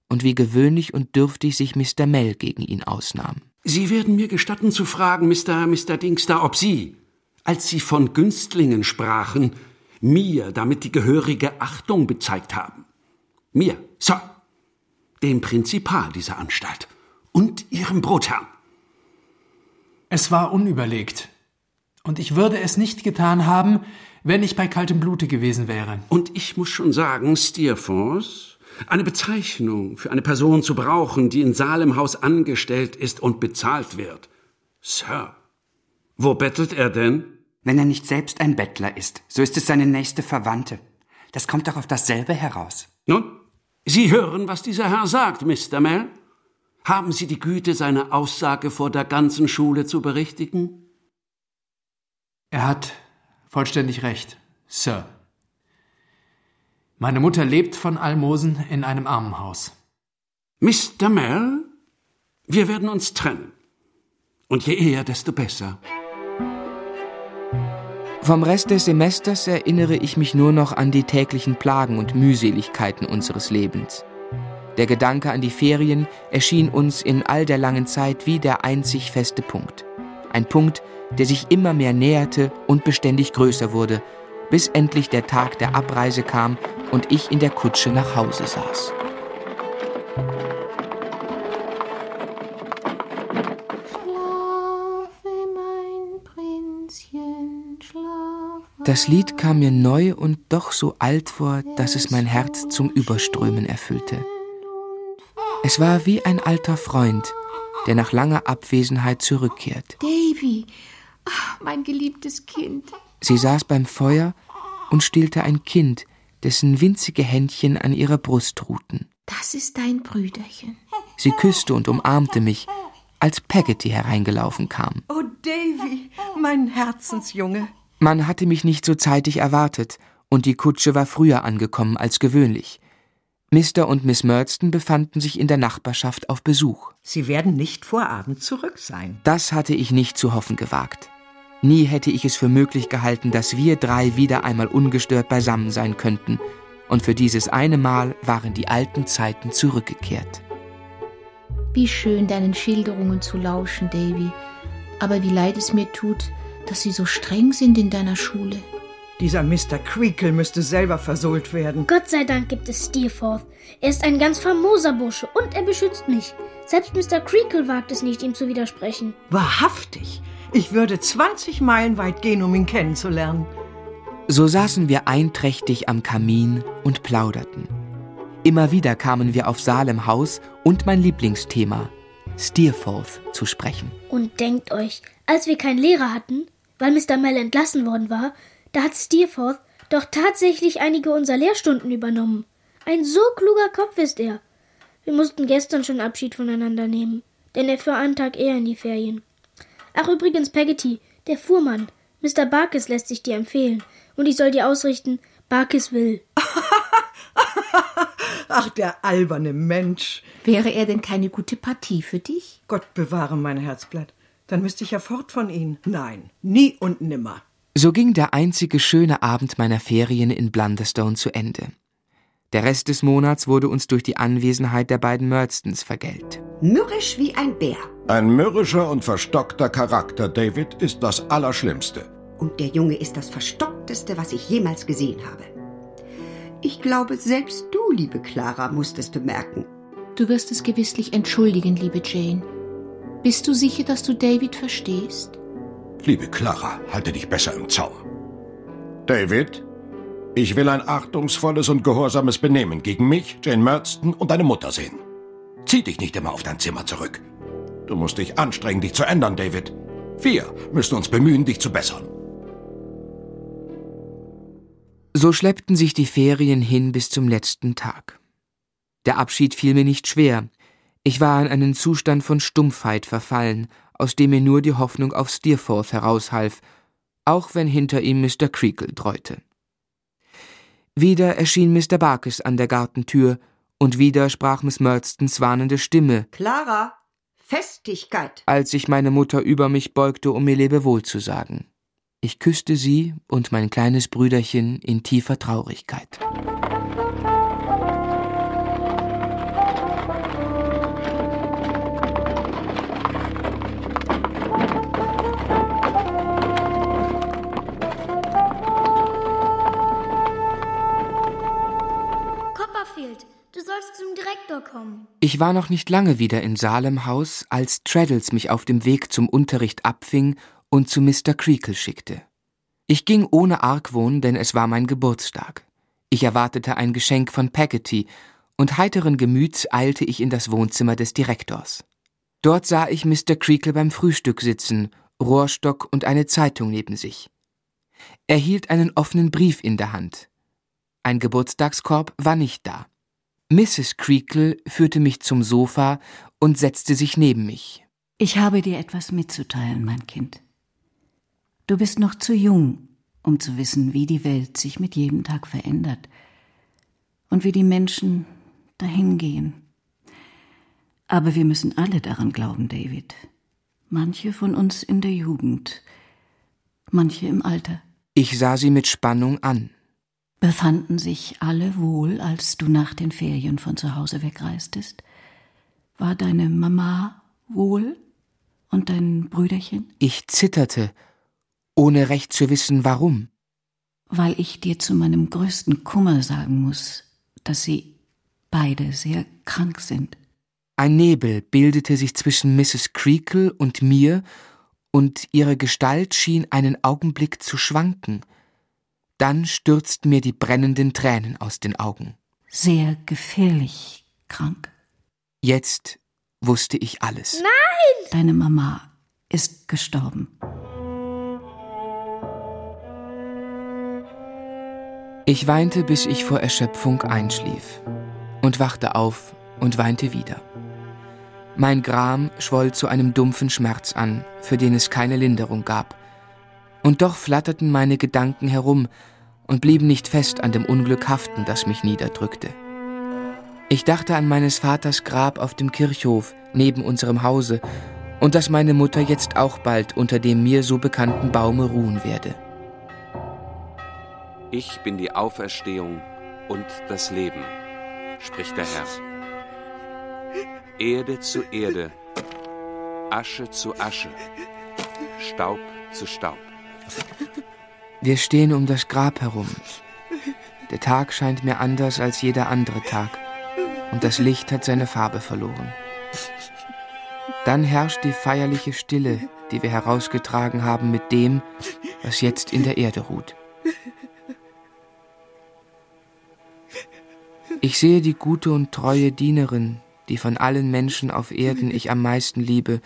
und wie gewöhnlich und dürftig sich Mr. Mell gegen ihn ausnahm. Sie werden mir gestatten zu fragen, Mr. Mr. Dingster, ob Sie, als Sie von Günstlingen sprachen, mir damit die gehörige Achtung bezeigt haben. Mir, Sir, dem Prinzipal dieser Anstalt und Ihrem Brotherrn. Es war unüberlegt. Und ich würde es nicht getan haben, wenn ich bei kaltem Blute gewesen wäre. Und ich muss schon sagen, Steerforth, eine Bezeichnung für eine Person zu brauchen, die in Salemhaus angestellt ist und bezahlt wird. Sir, wo bettelt er denn? Wenn er nicht selbst ein Bettler ist, so ist es seine nächste Verwandte. Das kommt doch auf dasselbe heraus. Nun, Sie hören, was dieser Herr sagt, Mr. Mell. Haben Sie die Güte, seine Aussage vor der ganzen Schule zu berichtigen? Er hat vollständig recht, Sir. Meine Mutter lebt von Almosen in einem Armenhaus. Mr. Mell, wir werden uns trennen. Und je eher, desto besser. Vom Rest des Semesters erinnere ich mich nur noch an die täglichen Plagen und Mühseligkeiten unseres Lebens. Der Gedanke an die Ferien erschien uns in all der langen Zeit wie der einzig feste Punkt. Ein Punkt, der sich immer mehr näherte und beständig größer wurde, bis endlich der Tag der Abreise kam und ich in der Kutsche nach Hause saß. Das Lied kam mir neu und doch so alt vor, dass es mein Herz zum Überströmen erfüllte. Es war wie ein alter Freund, der nach langer Abwesenheit zurückkehrt. Davy, ach, mein geliebtes Kind. Sie saß beim Feuer und stillte ein Kind, dessen winzige Händchen an ihrer Brust ruhten. Das ist dein Brüderchen. Sie küsste und umarmte mich, als Peggotty hereingelaufen kam. Oh, Davy, mein Herzensjunge. Man hatte mich nicht so zeitig erwartet, und die Kutsche war früher angekommen als gewöhnlich. Mr. und Miss Murdston befanden sich in der Nachbarschaft auf Besuch. Sie werden nicht vor Abend zurück sein. Das hatte ich nicht zu hoffen gewagt. Nie hätte ich es für möglich gehalten, dass wir drei wieder einmal ungestört beisammen sein könnten, und für dieses eine Mal waren die alten Zeiten zurückgekehrt. Wie schön deinen Schilderungen zu lauschen, Davy. Aber wie leid es mir tut, dass sie so streng sind in deiner Schule. Dieser Mr. Creakle müsste selber versohlt werden. Gott sei Dank gibt es Steerforth. Er ist ein ganz famoser Bursche und er beschützt mich. Selbst Mr. Creakle wagt es nicht, ihm zu widersprechen. Wahrhaftig. Ich würde 20 Meilen weit gehen, um ihn kennenzulernen. So saßen wir einträchtig am Kamin und plauderten. Immer wieder kamen wir auf Salem Haus und mein Lieblingsthema, Steerforth, zu sprechen. Und denkt euch, als wir keinen Lehrer hatten, weil Mr. Mell entlassen worden war, da hat Steerforth doch tatsächlich einige unserer Lehrstunden übernommen. Ein so kluger Kopf ist er. Wir mussten gestern schon Abschied voneinander nehmen, denn er fuhr einen Tag eher in die Ferien. Ach übrigens, Peggotty, der Fuhrmann. Mr. Barkis lässt sich dir empfehlen. Und ich soll dir ausrichten, Barkis will. Ach, der alberne Mensch. Wäre er denn keine gute Partie für dich? Gott bewahre mein Herzblatt. Dann müsste ich ja fort von Ihnen. Nein, nie und nimmer. So ging der einzige schöne Abend meiner Ferien in Blunderstone zu Ende. Der Rest des Monats wurde uns durch die Anwesenheit der beiden Murdstons vergällt. Mürrisch wie ein Bär. Ein mürrischer und verstockter Charakter, David, ist das Allerschlimmste. Und der Junge ist das Verstockteste, was ich jemals gesehen habe. Ich glaube, selbst du, liebe Clara, musst es bemerken. Du wirst es gewisslich entschuldigen, liebe Jane. Bist du sicher, dass du David verstehst? Liebe Clara, halte dich besser im Zaum. David, Ich will ein achtungsvolles und gehorsames Benehmen gegen mich, Jane Murdston und deine Mutter sehen. Zieh dich nicht immer auf dein Zimmer zurück. Du musst dich anstrengen, dich zu ändern, David. Wir müssen uns bemühen, dich zu bessern. So schleppten sich die Ferien hin bis zum letzten Tag. Der Abschied fiel mir nicht schwer. Ich war in einen Zustand von Stumpfheit verfallen, aus dem mir nur die Hoffnung auf Steerforth heraushalf, auch wenn hinter ihm Mr. Creakle dreute. Wieder erschien Mr. Barkis an der Gartentür, und wieder sprach Miss Murdstons warnende Stimme. Clara, Festigkeit! Als sich meine Mutter über mich beugte, um mir Lebewohl zu sagen. Ich küsste sie und mein kleines Brüderchen in tiefer Traurigkeit. Sollst zum Direktor kommen. Ich war noch nicht lange wieder in Salemhaus, als Traddles mich auf dem Weg zum Unterricht abfing und zu Mr. Creakle schickte. Ich ging ohne Argwohn, denn es war mein Geburtstag. Ich erwartete ein Geschenk von Peggotty, und heiteren Gemüts eilte ich in das Wohnzimmer des Direktors. Dort sah ich Mr. Creakle beim Frühstück sitzen, Rohrstock und eine Zeitung neben sich. Er hielt einen offenen Brief in der Hand. Ein Geburtstagskorb war nicht da. Mrs. Creakle führte mich zum Sofa und setzte sich neben mich. Ich habe dir etwas mitzuteilen, mein Kind. Du bist noch zu jung, um zu wissen, wie die Welt sich mit jedem Tag verändert und wie die Menschen dahingehen. Aber wir müssen alle daran glauben, David. Manche von uns in der Jugend, manche im Alter. Ich sah sie mit Spannung an. Befanden sich alle wohl, als du nach den Ferien von zu Hause wegreistest? War deine Mama wohl und dein Brüderchen? Ich zitterte, ohne recht zu wissen, warum. Weil ich dir zu meinem größten Kummer sagen muss, dass sie beide sehr krank sind. Ein Nebel bildete sich zwischen Mrs. Creakle und mir, und ihre Gestalt schien einen Augenblick zu schwanken. Dann stürzten mir die brennenden Tränen aus den Augen. Sehr gefährlich krank. Jetzt wusste ich alles. Nein! Deine Mama ist gestorben. Ich weinte, bis ich vor Erschöpfung einschlief und wachte auf und weinte wieder. Mein Gram schwoll zu einem dumpfen Schmerz an, für den es keine Linderung gab. Und doch flatterten meine Gedanken herum und blieben nicht fest an dem Unglück haften, das mich niederdrückte. Ich dachte an meines Vaters Grab auf dem Kirchhof neben unserem Hause und dass meine Mutter jetzt auch bald unter dem mir so bekannten Baume ruhen werde. Ich bin die Auferstehung und das Leben, spricht der Herr. Erde zu Erde, Asche zu Asche, Staub zu Staub. Wir stehen um das Grab herum. Der Tag scheint mir anders als jeder andere Tag, und das Licht hat seine Farbe verloren. Dann herrscht die feierliche Stille, die wir herausgetragen haben mit dem, was jetzt in der Erde ruht. Ich sehe die gute und treue Dienerin, die von allen Menschen auf Erden ich am meisten liebe,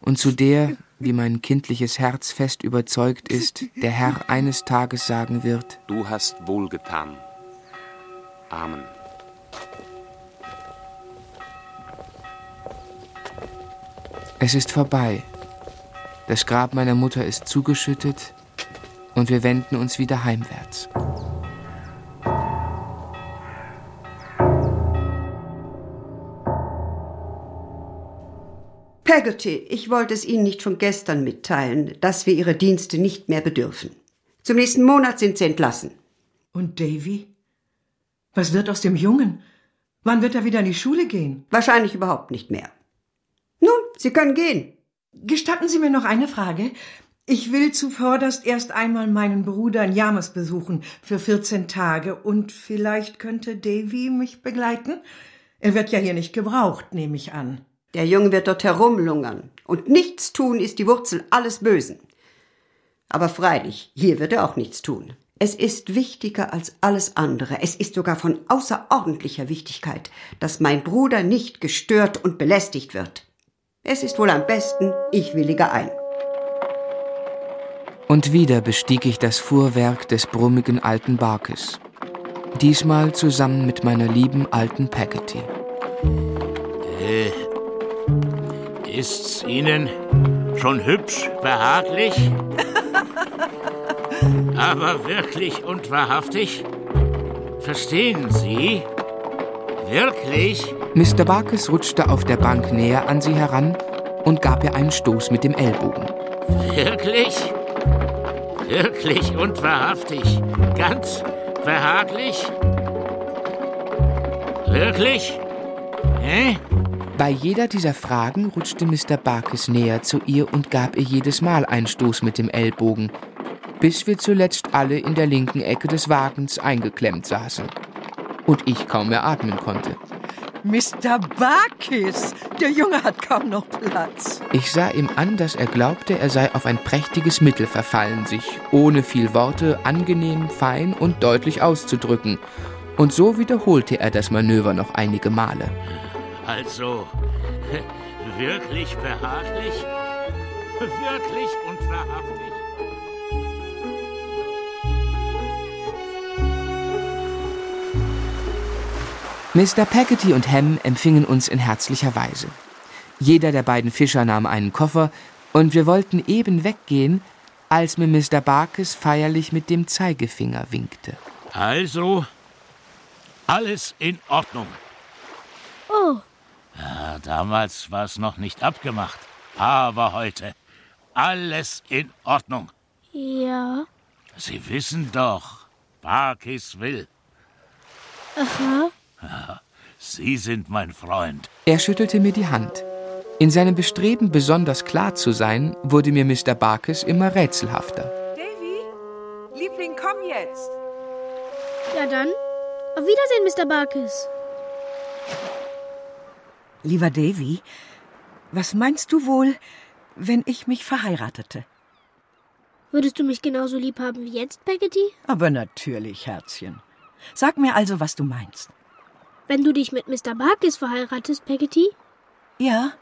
und zu der, wie mein kindliches Herz fest überzeugt ist, der Herr eines Tages sagen wird, Du hast wohlgetan. Amen. Es ist vorbei. Das Grab meiner Mutter ist zugeschüttet und wir wenden uns wieder heimwärts. Peggotty, ich wollte es Ihnen nicht von gestern mitteilen, dass wir Ihre Dienste nicht mehr bedürfen. Zum nächsten Monat sind Sie entlassen. Und Davy? Was wird aus dem Jungen? Wann wird er wieder in die Schule gehen? Wahrscheinlich überhaupt nicht mehr. Nun, Sie können gehen. Gestatten Sie mir noch eine Frage. Ich will zuvorderst erst einmal meinen Bruder in Yarmouth besuchen für 14 Tage und vielleicht könnte Davy mich begleiten? Er wird ja hier nicht gebraucht, nehme ich an. Der Junge wird dort herumlungern. Und nichts tun ist die Wurzel alles Bösen. Aber freilich, hier wird er auch nichts tun. Es ist wichtiger als alles andere. Es ist sogar von außerordentlicher Wichtigkeit, dass mein Bruder nicht gestört und belästigt wird. Es ist wohl am besten, ich willige ein. Und wieder bestieg ich das Fuhrwerk des brummigen alten Barkes. Diesmal zusammen mit meiner lieben alten Peggotty. Ist's Ihnen schon hübsch, behaglich? Aber wirklich und wahrhaftig? Verstehen Sie? Wirklich? Mr. Barkes rutschte auf der Bank näher an sie heran und gab ihr einen Stoß mit dem Ellbogen. Wirklich? Wirklich und wahrhaftig? Ganz behaglich? Wirklich? Hä? Bei jeder dieser Fragen rutschte Mr. Barkes näher zu ihr und gab ihr jedes Mal einen Stoß mit dem Ellbogen, bis wir zuletzt alle in der linken Ecke des Wagens eingeklemmt saßen und ich kaum mehr atmen konnte. Mr. Barkis, der Junge hat kaum noch Platz. Ich sah ihm an, dass er glaubte, er sei auf ein prächtiges Mittel verfallen, sich ohne viel Worte angenehm, fein und deutlich auszudrücken. Und so wiederholte er das Manöver noch einige Male. Also, wirklich behaglich? Wirklich und wahrhaftig? Mr. Peggotty und Ham empfingen uns in herzlicher Weise. Jeder der beiden Fischer nahm einen Koffer, und wir wollten eben weggehen, als mir Mr. Barkes feierlich mit dem Zeigefinger winkte. Also, alles in Ordnung. Ja, damals war es noch nicht abgemacht, aber heute alles in Ordnung. Ja. Sie wissen doch, Barkis will. Aha. Ja, Sie sind mein Freund. Er schüttelte mir die Hand. In seinem Bestreben, besonders klar zu sein, wurde mir Mr. Barkes immer rätselhafter. Davy, Liebling, komm jetzt. Ja dann. Auf Wiedersehen, Mr. Barkis. Lieber Davy, was meinst du wohl, wenn ich mich verheiratete? Würdest du mich genauso lieb haben wie jetzt, Peggotty? Aber natürlich, Herzchen. Sag mir also, was du meinst. Wenn du dich mit Mr. Barkis verheiratest, Peggotty? Ja.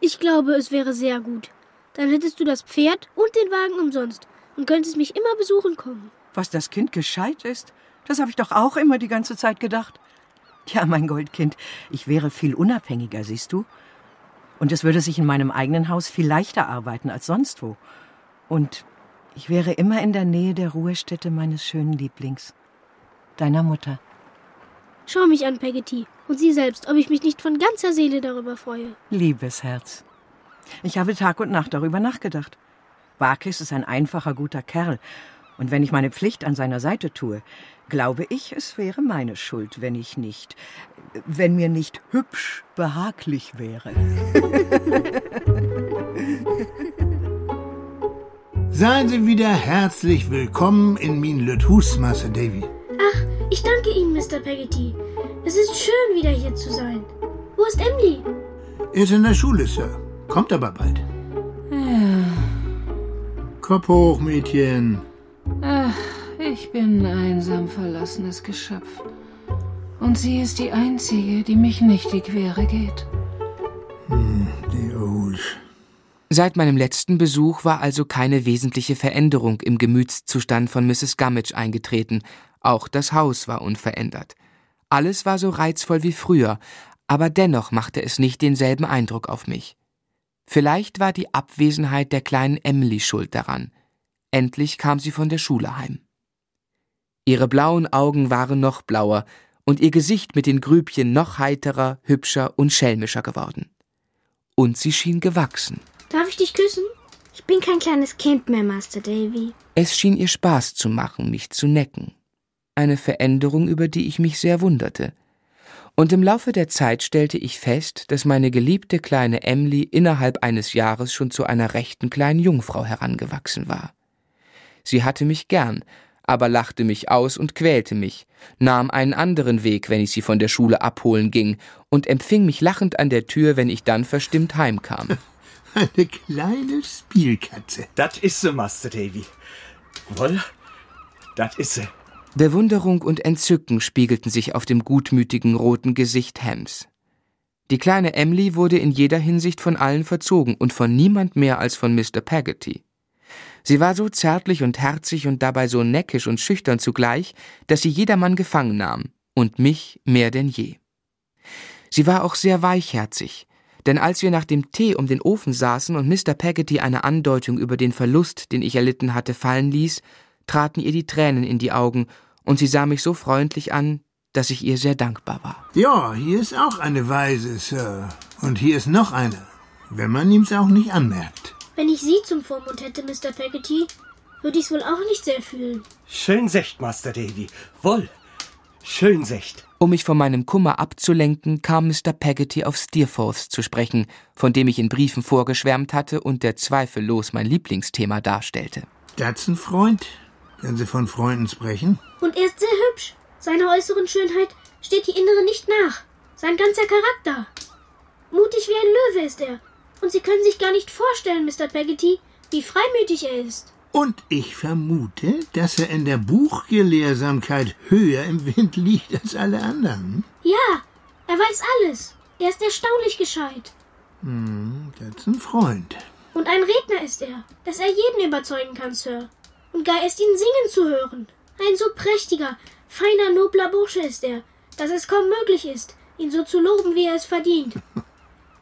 Ich glaube, es wäre sehr gut. Dann hättest du das Pferd und den Wagen umsonst und könntest mich immer besuchen kommen. Was das Kind gescheit ist, das habe ich doch auch immer die ganze Zeit gedacht. Ja, mein Goldkind, ich wäre viel unabhängiger, siehst du? Und es würde sich in meinem eigenen Haus viel leichter arbeiten als sonst wo. Und ich wäre immer in der Nähe der Ruhestätte meines schönen Lieblings, deiner Mutter. Schau mich an, Peggotty, und sieh selbst, ob ich mich nicht von ganzer Seele darüber freue. Liebes Herz. Ich habe Tag und Nacht darüber nachgedacht. Barkis ist ein einfacher, guter Kerl. Und wenn ich meine Pflicht an seiner Seite tue, glaube ich, es wäre meine Schuld, wenn ich nicht, wenn mir nicht hübsch behaglich wäre. Seien Sie wieder herzlich willkommen in min Lüthus, Master Davy. Ach, ich danke Ihnen, Mr. Peggotty. Es ist schön, wieder hier zu sein. Wo ist Emily? Er ist in der Schule, Sir. Kommt aber bald. Ja. Kopf hoch, Mädchen. Ach, ich bin ein einsam verlassenes Geschöpf. Und sie ist die Einzige, die mich nicht die Quere geht. Hm, die Old. Seit meinem letzten Besuch war also keine wesentliche Veränderung im Gemütszustand von Mrs. Gummidge eingetreten. Auch das Haus war unverändert. Alles war so reizvoll wie früher, aber dennoch machte es nicht denselben Eindruck auf mich. Vielleicht war die Abwesenheit der kleinen Emily schuld daran. Endlich kam sie von der Schule heim. Ihre blauen Augen waren noch blauer und ihr Gesicht mit den Grübchen noch heiterer, hübscher und schelmischer geworden. Und sie schien gewachsen. Darf ich dich küssen? Ich bin kein kleines Kind mehr, Master Davy. Es schien ihr Spaß zu machen, mich zu necken. Eine Veränderung, über die ich mich sehr wunderte. Und im Laufe der Zeit stellte ich fest, dass meine geliebte kleine Emily innerhalb eines Jahres schon zu einer rechten kleinen Jungfrau herangewachsen war. Sie hatte mich gern, aber lachte mich aus und quälte mich, nahm einen anderen Weg, wenn ich sie von der Schule abholen ging, und empfing mich lachend an der Tür, wenn ich dann verstimmt heimkam. Eine kleine Spielkatze. Das ist so, Master Davy. Woll, das ist sie. Bewunderung und Entzücken spiegelten sich auf dem gutmütigen roten Gesicht Hams. Die kleine Emily wurde in jeder Hinsicht von allen verzogen und von niemand mehr als von Mr. Peggotty. Sie war so zärtlich und herzig und dabei so neckisch und schüchtern zugleich, dass sie jedermann gefangen nahm, und mich mehr denn je. Sie war auch sehr weichherzig, denn als wir nach dem Tee um den Ofen saßen und Mr. Peggotty eine Andeutung über den Verlust, den ich erlitten hatte, fallen ließ, traten ihr die Tränen in die Augen, und sie sah mich so freundlich an, dass ich ihr sehr dankbar war. Ja, hier ist auch eine Weise, Sir. Und hier ist noch eine, wenn man ihm's auch nicht anmerkt. Wenn ich Sie zum Vormund hätte, Mr. Peggotty, würde ich's wohl auch nicht sehr fühlen. Schön secht, Master Davy. Wohl. Schön secht. Um mich von meinem Kummer abzulenken, kam Mr. Peggotty auf Steerforth zu sprechen, von dem ich in Briefen vorgeschwärmt hatte und der zweifellos mein Lieblingsthema darstellte. That's ein Freund, wenn Sie von Freunden sprechen. Und er ist sehr hübsch. Seiner äußeren Schönheit steht die innere nicht nach. Sein ganzer Charakter. Mutig wie ein Löwe ist er. Und Sie können sich gar nicht vorstellen, Mr. Peggotty, wie freimütig er ist. Und ich vermute, dass er in der Buchgelehrsamkeit höher im Wind liegt als alle anderen. Ja, er weiß alles. Er ist erstaunlich gescheit. Hm, that's ein Freund. Und ein Redner ist er, dass er jeden überzeugen kann, Sir. Und gar ist ihn singen zu hören. Ein so prächtiger, feiner, nobler Bursche ist er, dass es kaum möglich ist, ihn so zu loben, wie er es verdient.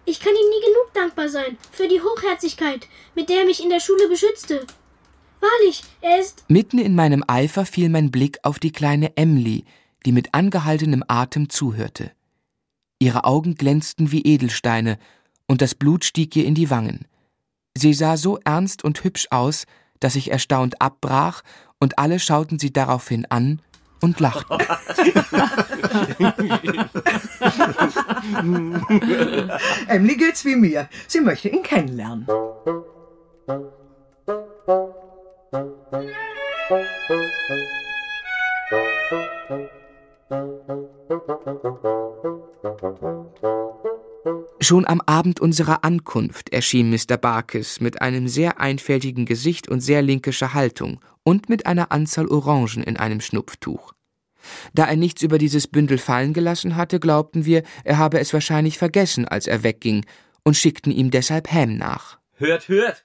Ich kann ihm nie genug dankbar sein für die Hochherzigkeit, mit der er mich in der Schule beschützte. Wahrlich, er ist. Mitten in meinem Eifer fiel mein Blick auf die kleine Emily, die mit angehaltenem Atem zuhörte. Ihre Augen glänzten wie Edelsteine, und das Blut stieg ihr in die Wangen. Sie sah so ernst und hübsch aus, dass ich erstaunt abbrach, und alle schauten sie daraufhin an und lachten. Emily geht's wie mir. Sie möchte ihn kennenlernen. Schon am Abend unserer Ankunft erschien Mr. Barkis mit einem sehr einfältigen Gesicht und sehr linkischer Haltung und mit einer Anzahl Orangen in einem Schnupftuch. Da er nichts über dieses Bündel fallen gelassen hatte, glaubten wir, er habe es wahrscheinlich vergessen, als er wegging, und schickten ihm deshalb Ham nach. Hört, hört.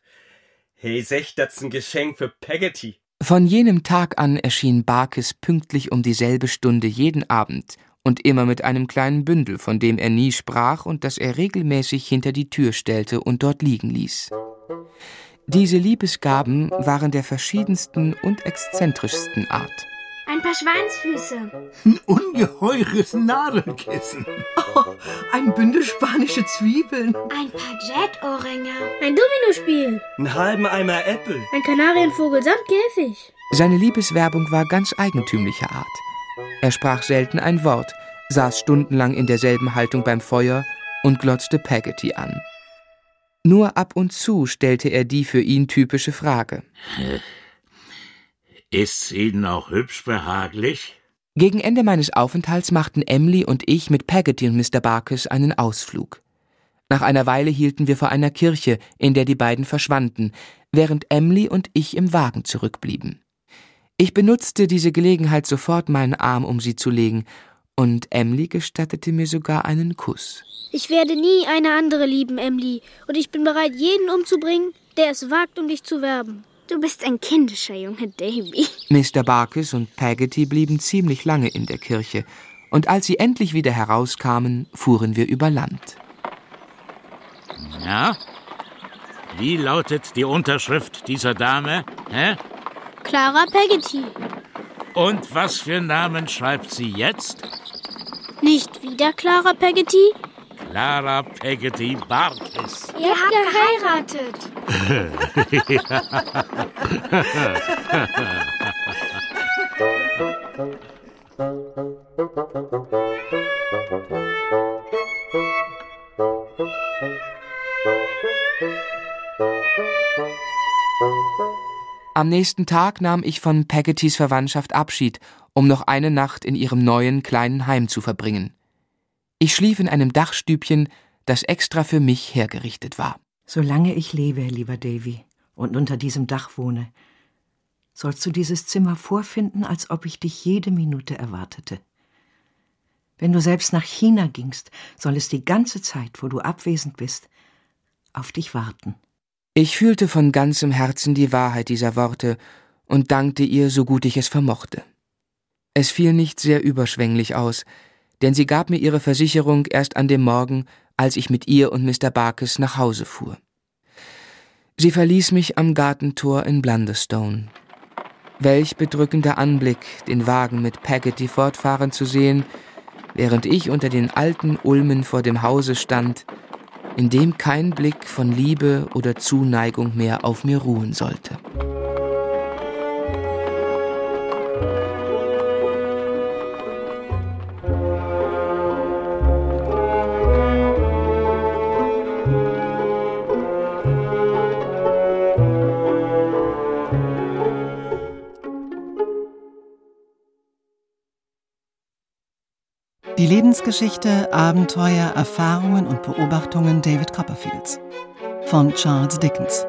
Hey, secht, das ein Geschenk für Peggotty. Von jenem Tag an erschien Barkis pünktlich um dieselbe Stunde jeden Abend und immer mit einem kleinen Bündel, von dem er nie sprach und das er regelmäßig hinter die Tür stellte und dort liegen ließ. Diese Liebesgaben waren der verschiedensten und exzentrischsten Art. Ein paar Schweinsfüße. Ein ungeheures Nadelkissen. Oh, ein Bündel spanische Zwiebeln. Ein paar Jet-Ohrringe. Ein Dominospiel. Einen halben Eimer Äpfel. Ein Kanarienvogel samt Käfig. Seine Liebeswerbung war ganz eigentümlicher Art. Er sprach selten ein Wort, saß stundenlang in derselben Haltung beim Feuer und glotzte Peggotty an. Nur ab und zu stellte er die für ihn typische Frage. Ist's Ihnen auch hübsch behaglich? Gegen Ende meines Aufenthalts machten Emily und ich mit Peggotty und Mr. Barkis einen Ausflug. Nach einer Weile hielten wir vor einer Kirche, in der die beiden verschwanden, während Emily und ich im Wagen zurückblieben. Ich benutzte diese Gelegenheit sofort, meinen Arm um sie zu legen, und Emily gestattete mir sogar einen Kuss. Ich werde nie eine andere lieben, Emily, und ich bin bereit, jeden umzubringen, der es wagt, um dich zu werben. Du bist ein kindischer Junge, Davy. Mr. Barkis und Peggotty blieben ziemlich lange in der Kirche, und als sie endlich wieder herauskamen, fuhren wir über Land. Ja? Wie lautet die Unterschrift dieser Dame? Hä? Clara Peggotty. Und was für Namen schreibt sie jetzt? Nicht wieder Clara Peggotty? Clara Peggotty Barkis. Ihr habt geheiratet. Am nächsten Tag nahm ich von Peggottys Verwandtschaft Abschied, um noch eine Nacht in ihrem neuen kleinen Heim zu verbringen. Ich schlief in einem Dachstübchen, das extra für mich hergerichtet war. Solange ich lebe, lieber Davy, und unter diesem Dach wohne, sollst du dieses Zimmer vorfinden, als ob ich dich jede Minute erwartete. Wenn du selbst nach China gingst, soll es die ganze Zeit, wo du abwesend bist, auf dich warten. Ich fühlte von ganzem Herzen die Wahrheit dieser Worte und dankte ihr, so gut ich es vermochte. Es fiel nicht sehr überschwänglich aus, denn sie gab mir ihre Versicherung erst an dem Morgen, als ich mit ihr und Mr. Barkes nach Hause fuhr. Sie verließ mich am Gartentor in Blunderstone. Welch bedrückender Anblick, den Wagen mit Peggotty fortfahren zu sehen, während ich unter den alten Ulmen vor dem Hause stand, in dem kein Blick von Liebe oder Zuneigung mehr auf mir ruhen sollte. Die Lebensgeschichte, Abenteuer, Erfahrungen und Beobachtungen David Copperfields von Charles Dickens.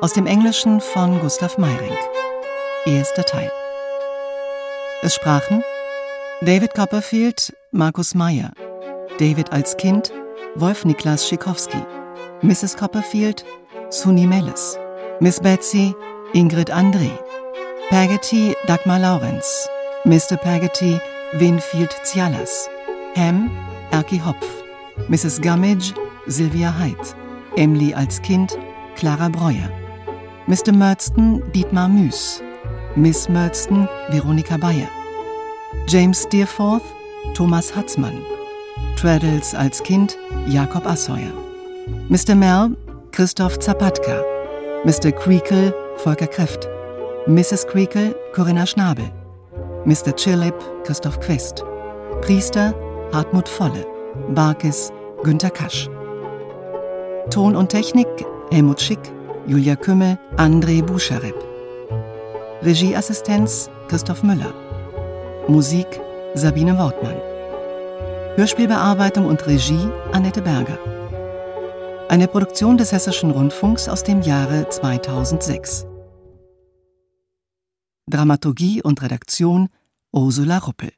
Aus dem Englischen von Gustav Meyrink. Erster Teil. Es sprachen David Copperfield, Markus Meyer, David als Kind, Wolf Niklas Schikowski, Mrs. Copperfield, Suni Mellis, Miss Betsy, Ingrid André, Paggetty, Dagmar Laurenz, Mr. Paggetty, Winfield Zialas, Ham, Erki Hopf, Mrs. Gummidge, Sylvia Haidt, Emily als Kind, Clara Breuer, Mr. Murdston, Dietmar Müß, Miss Murdston, Veronika Bayer, James Steerforth, Thomas Hatzmann, Traddles als Kind, Jakob Asseuer, Mr. Mel, Christoph Zapatka, Mr. Creakle, Volker Kreft, Mrs. Creakle, Corinna Schnabel, Mr. Chillip, Christoph Quest, Priester, Hartmut Volle, Barkes, Günter Kasch. Ton und Technik, Helmut Schick, Julia Kümmel, André Buscharep. Regieassistenz, Christoph Müller. Musik, Sabine Wortmann. Hörspielbearbeitung und Regie, Annette Berger. Eine Produktion des Hessischen Rundfunks aus dem Jahre 2006. Dramaturgie und Redaktion Ursula Ruppel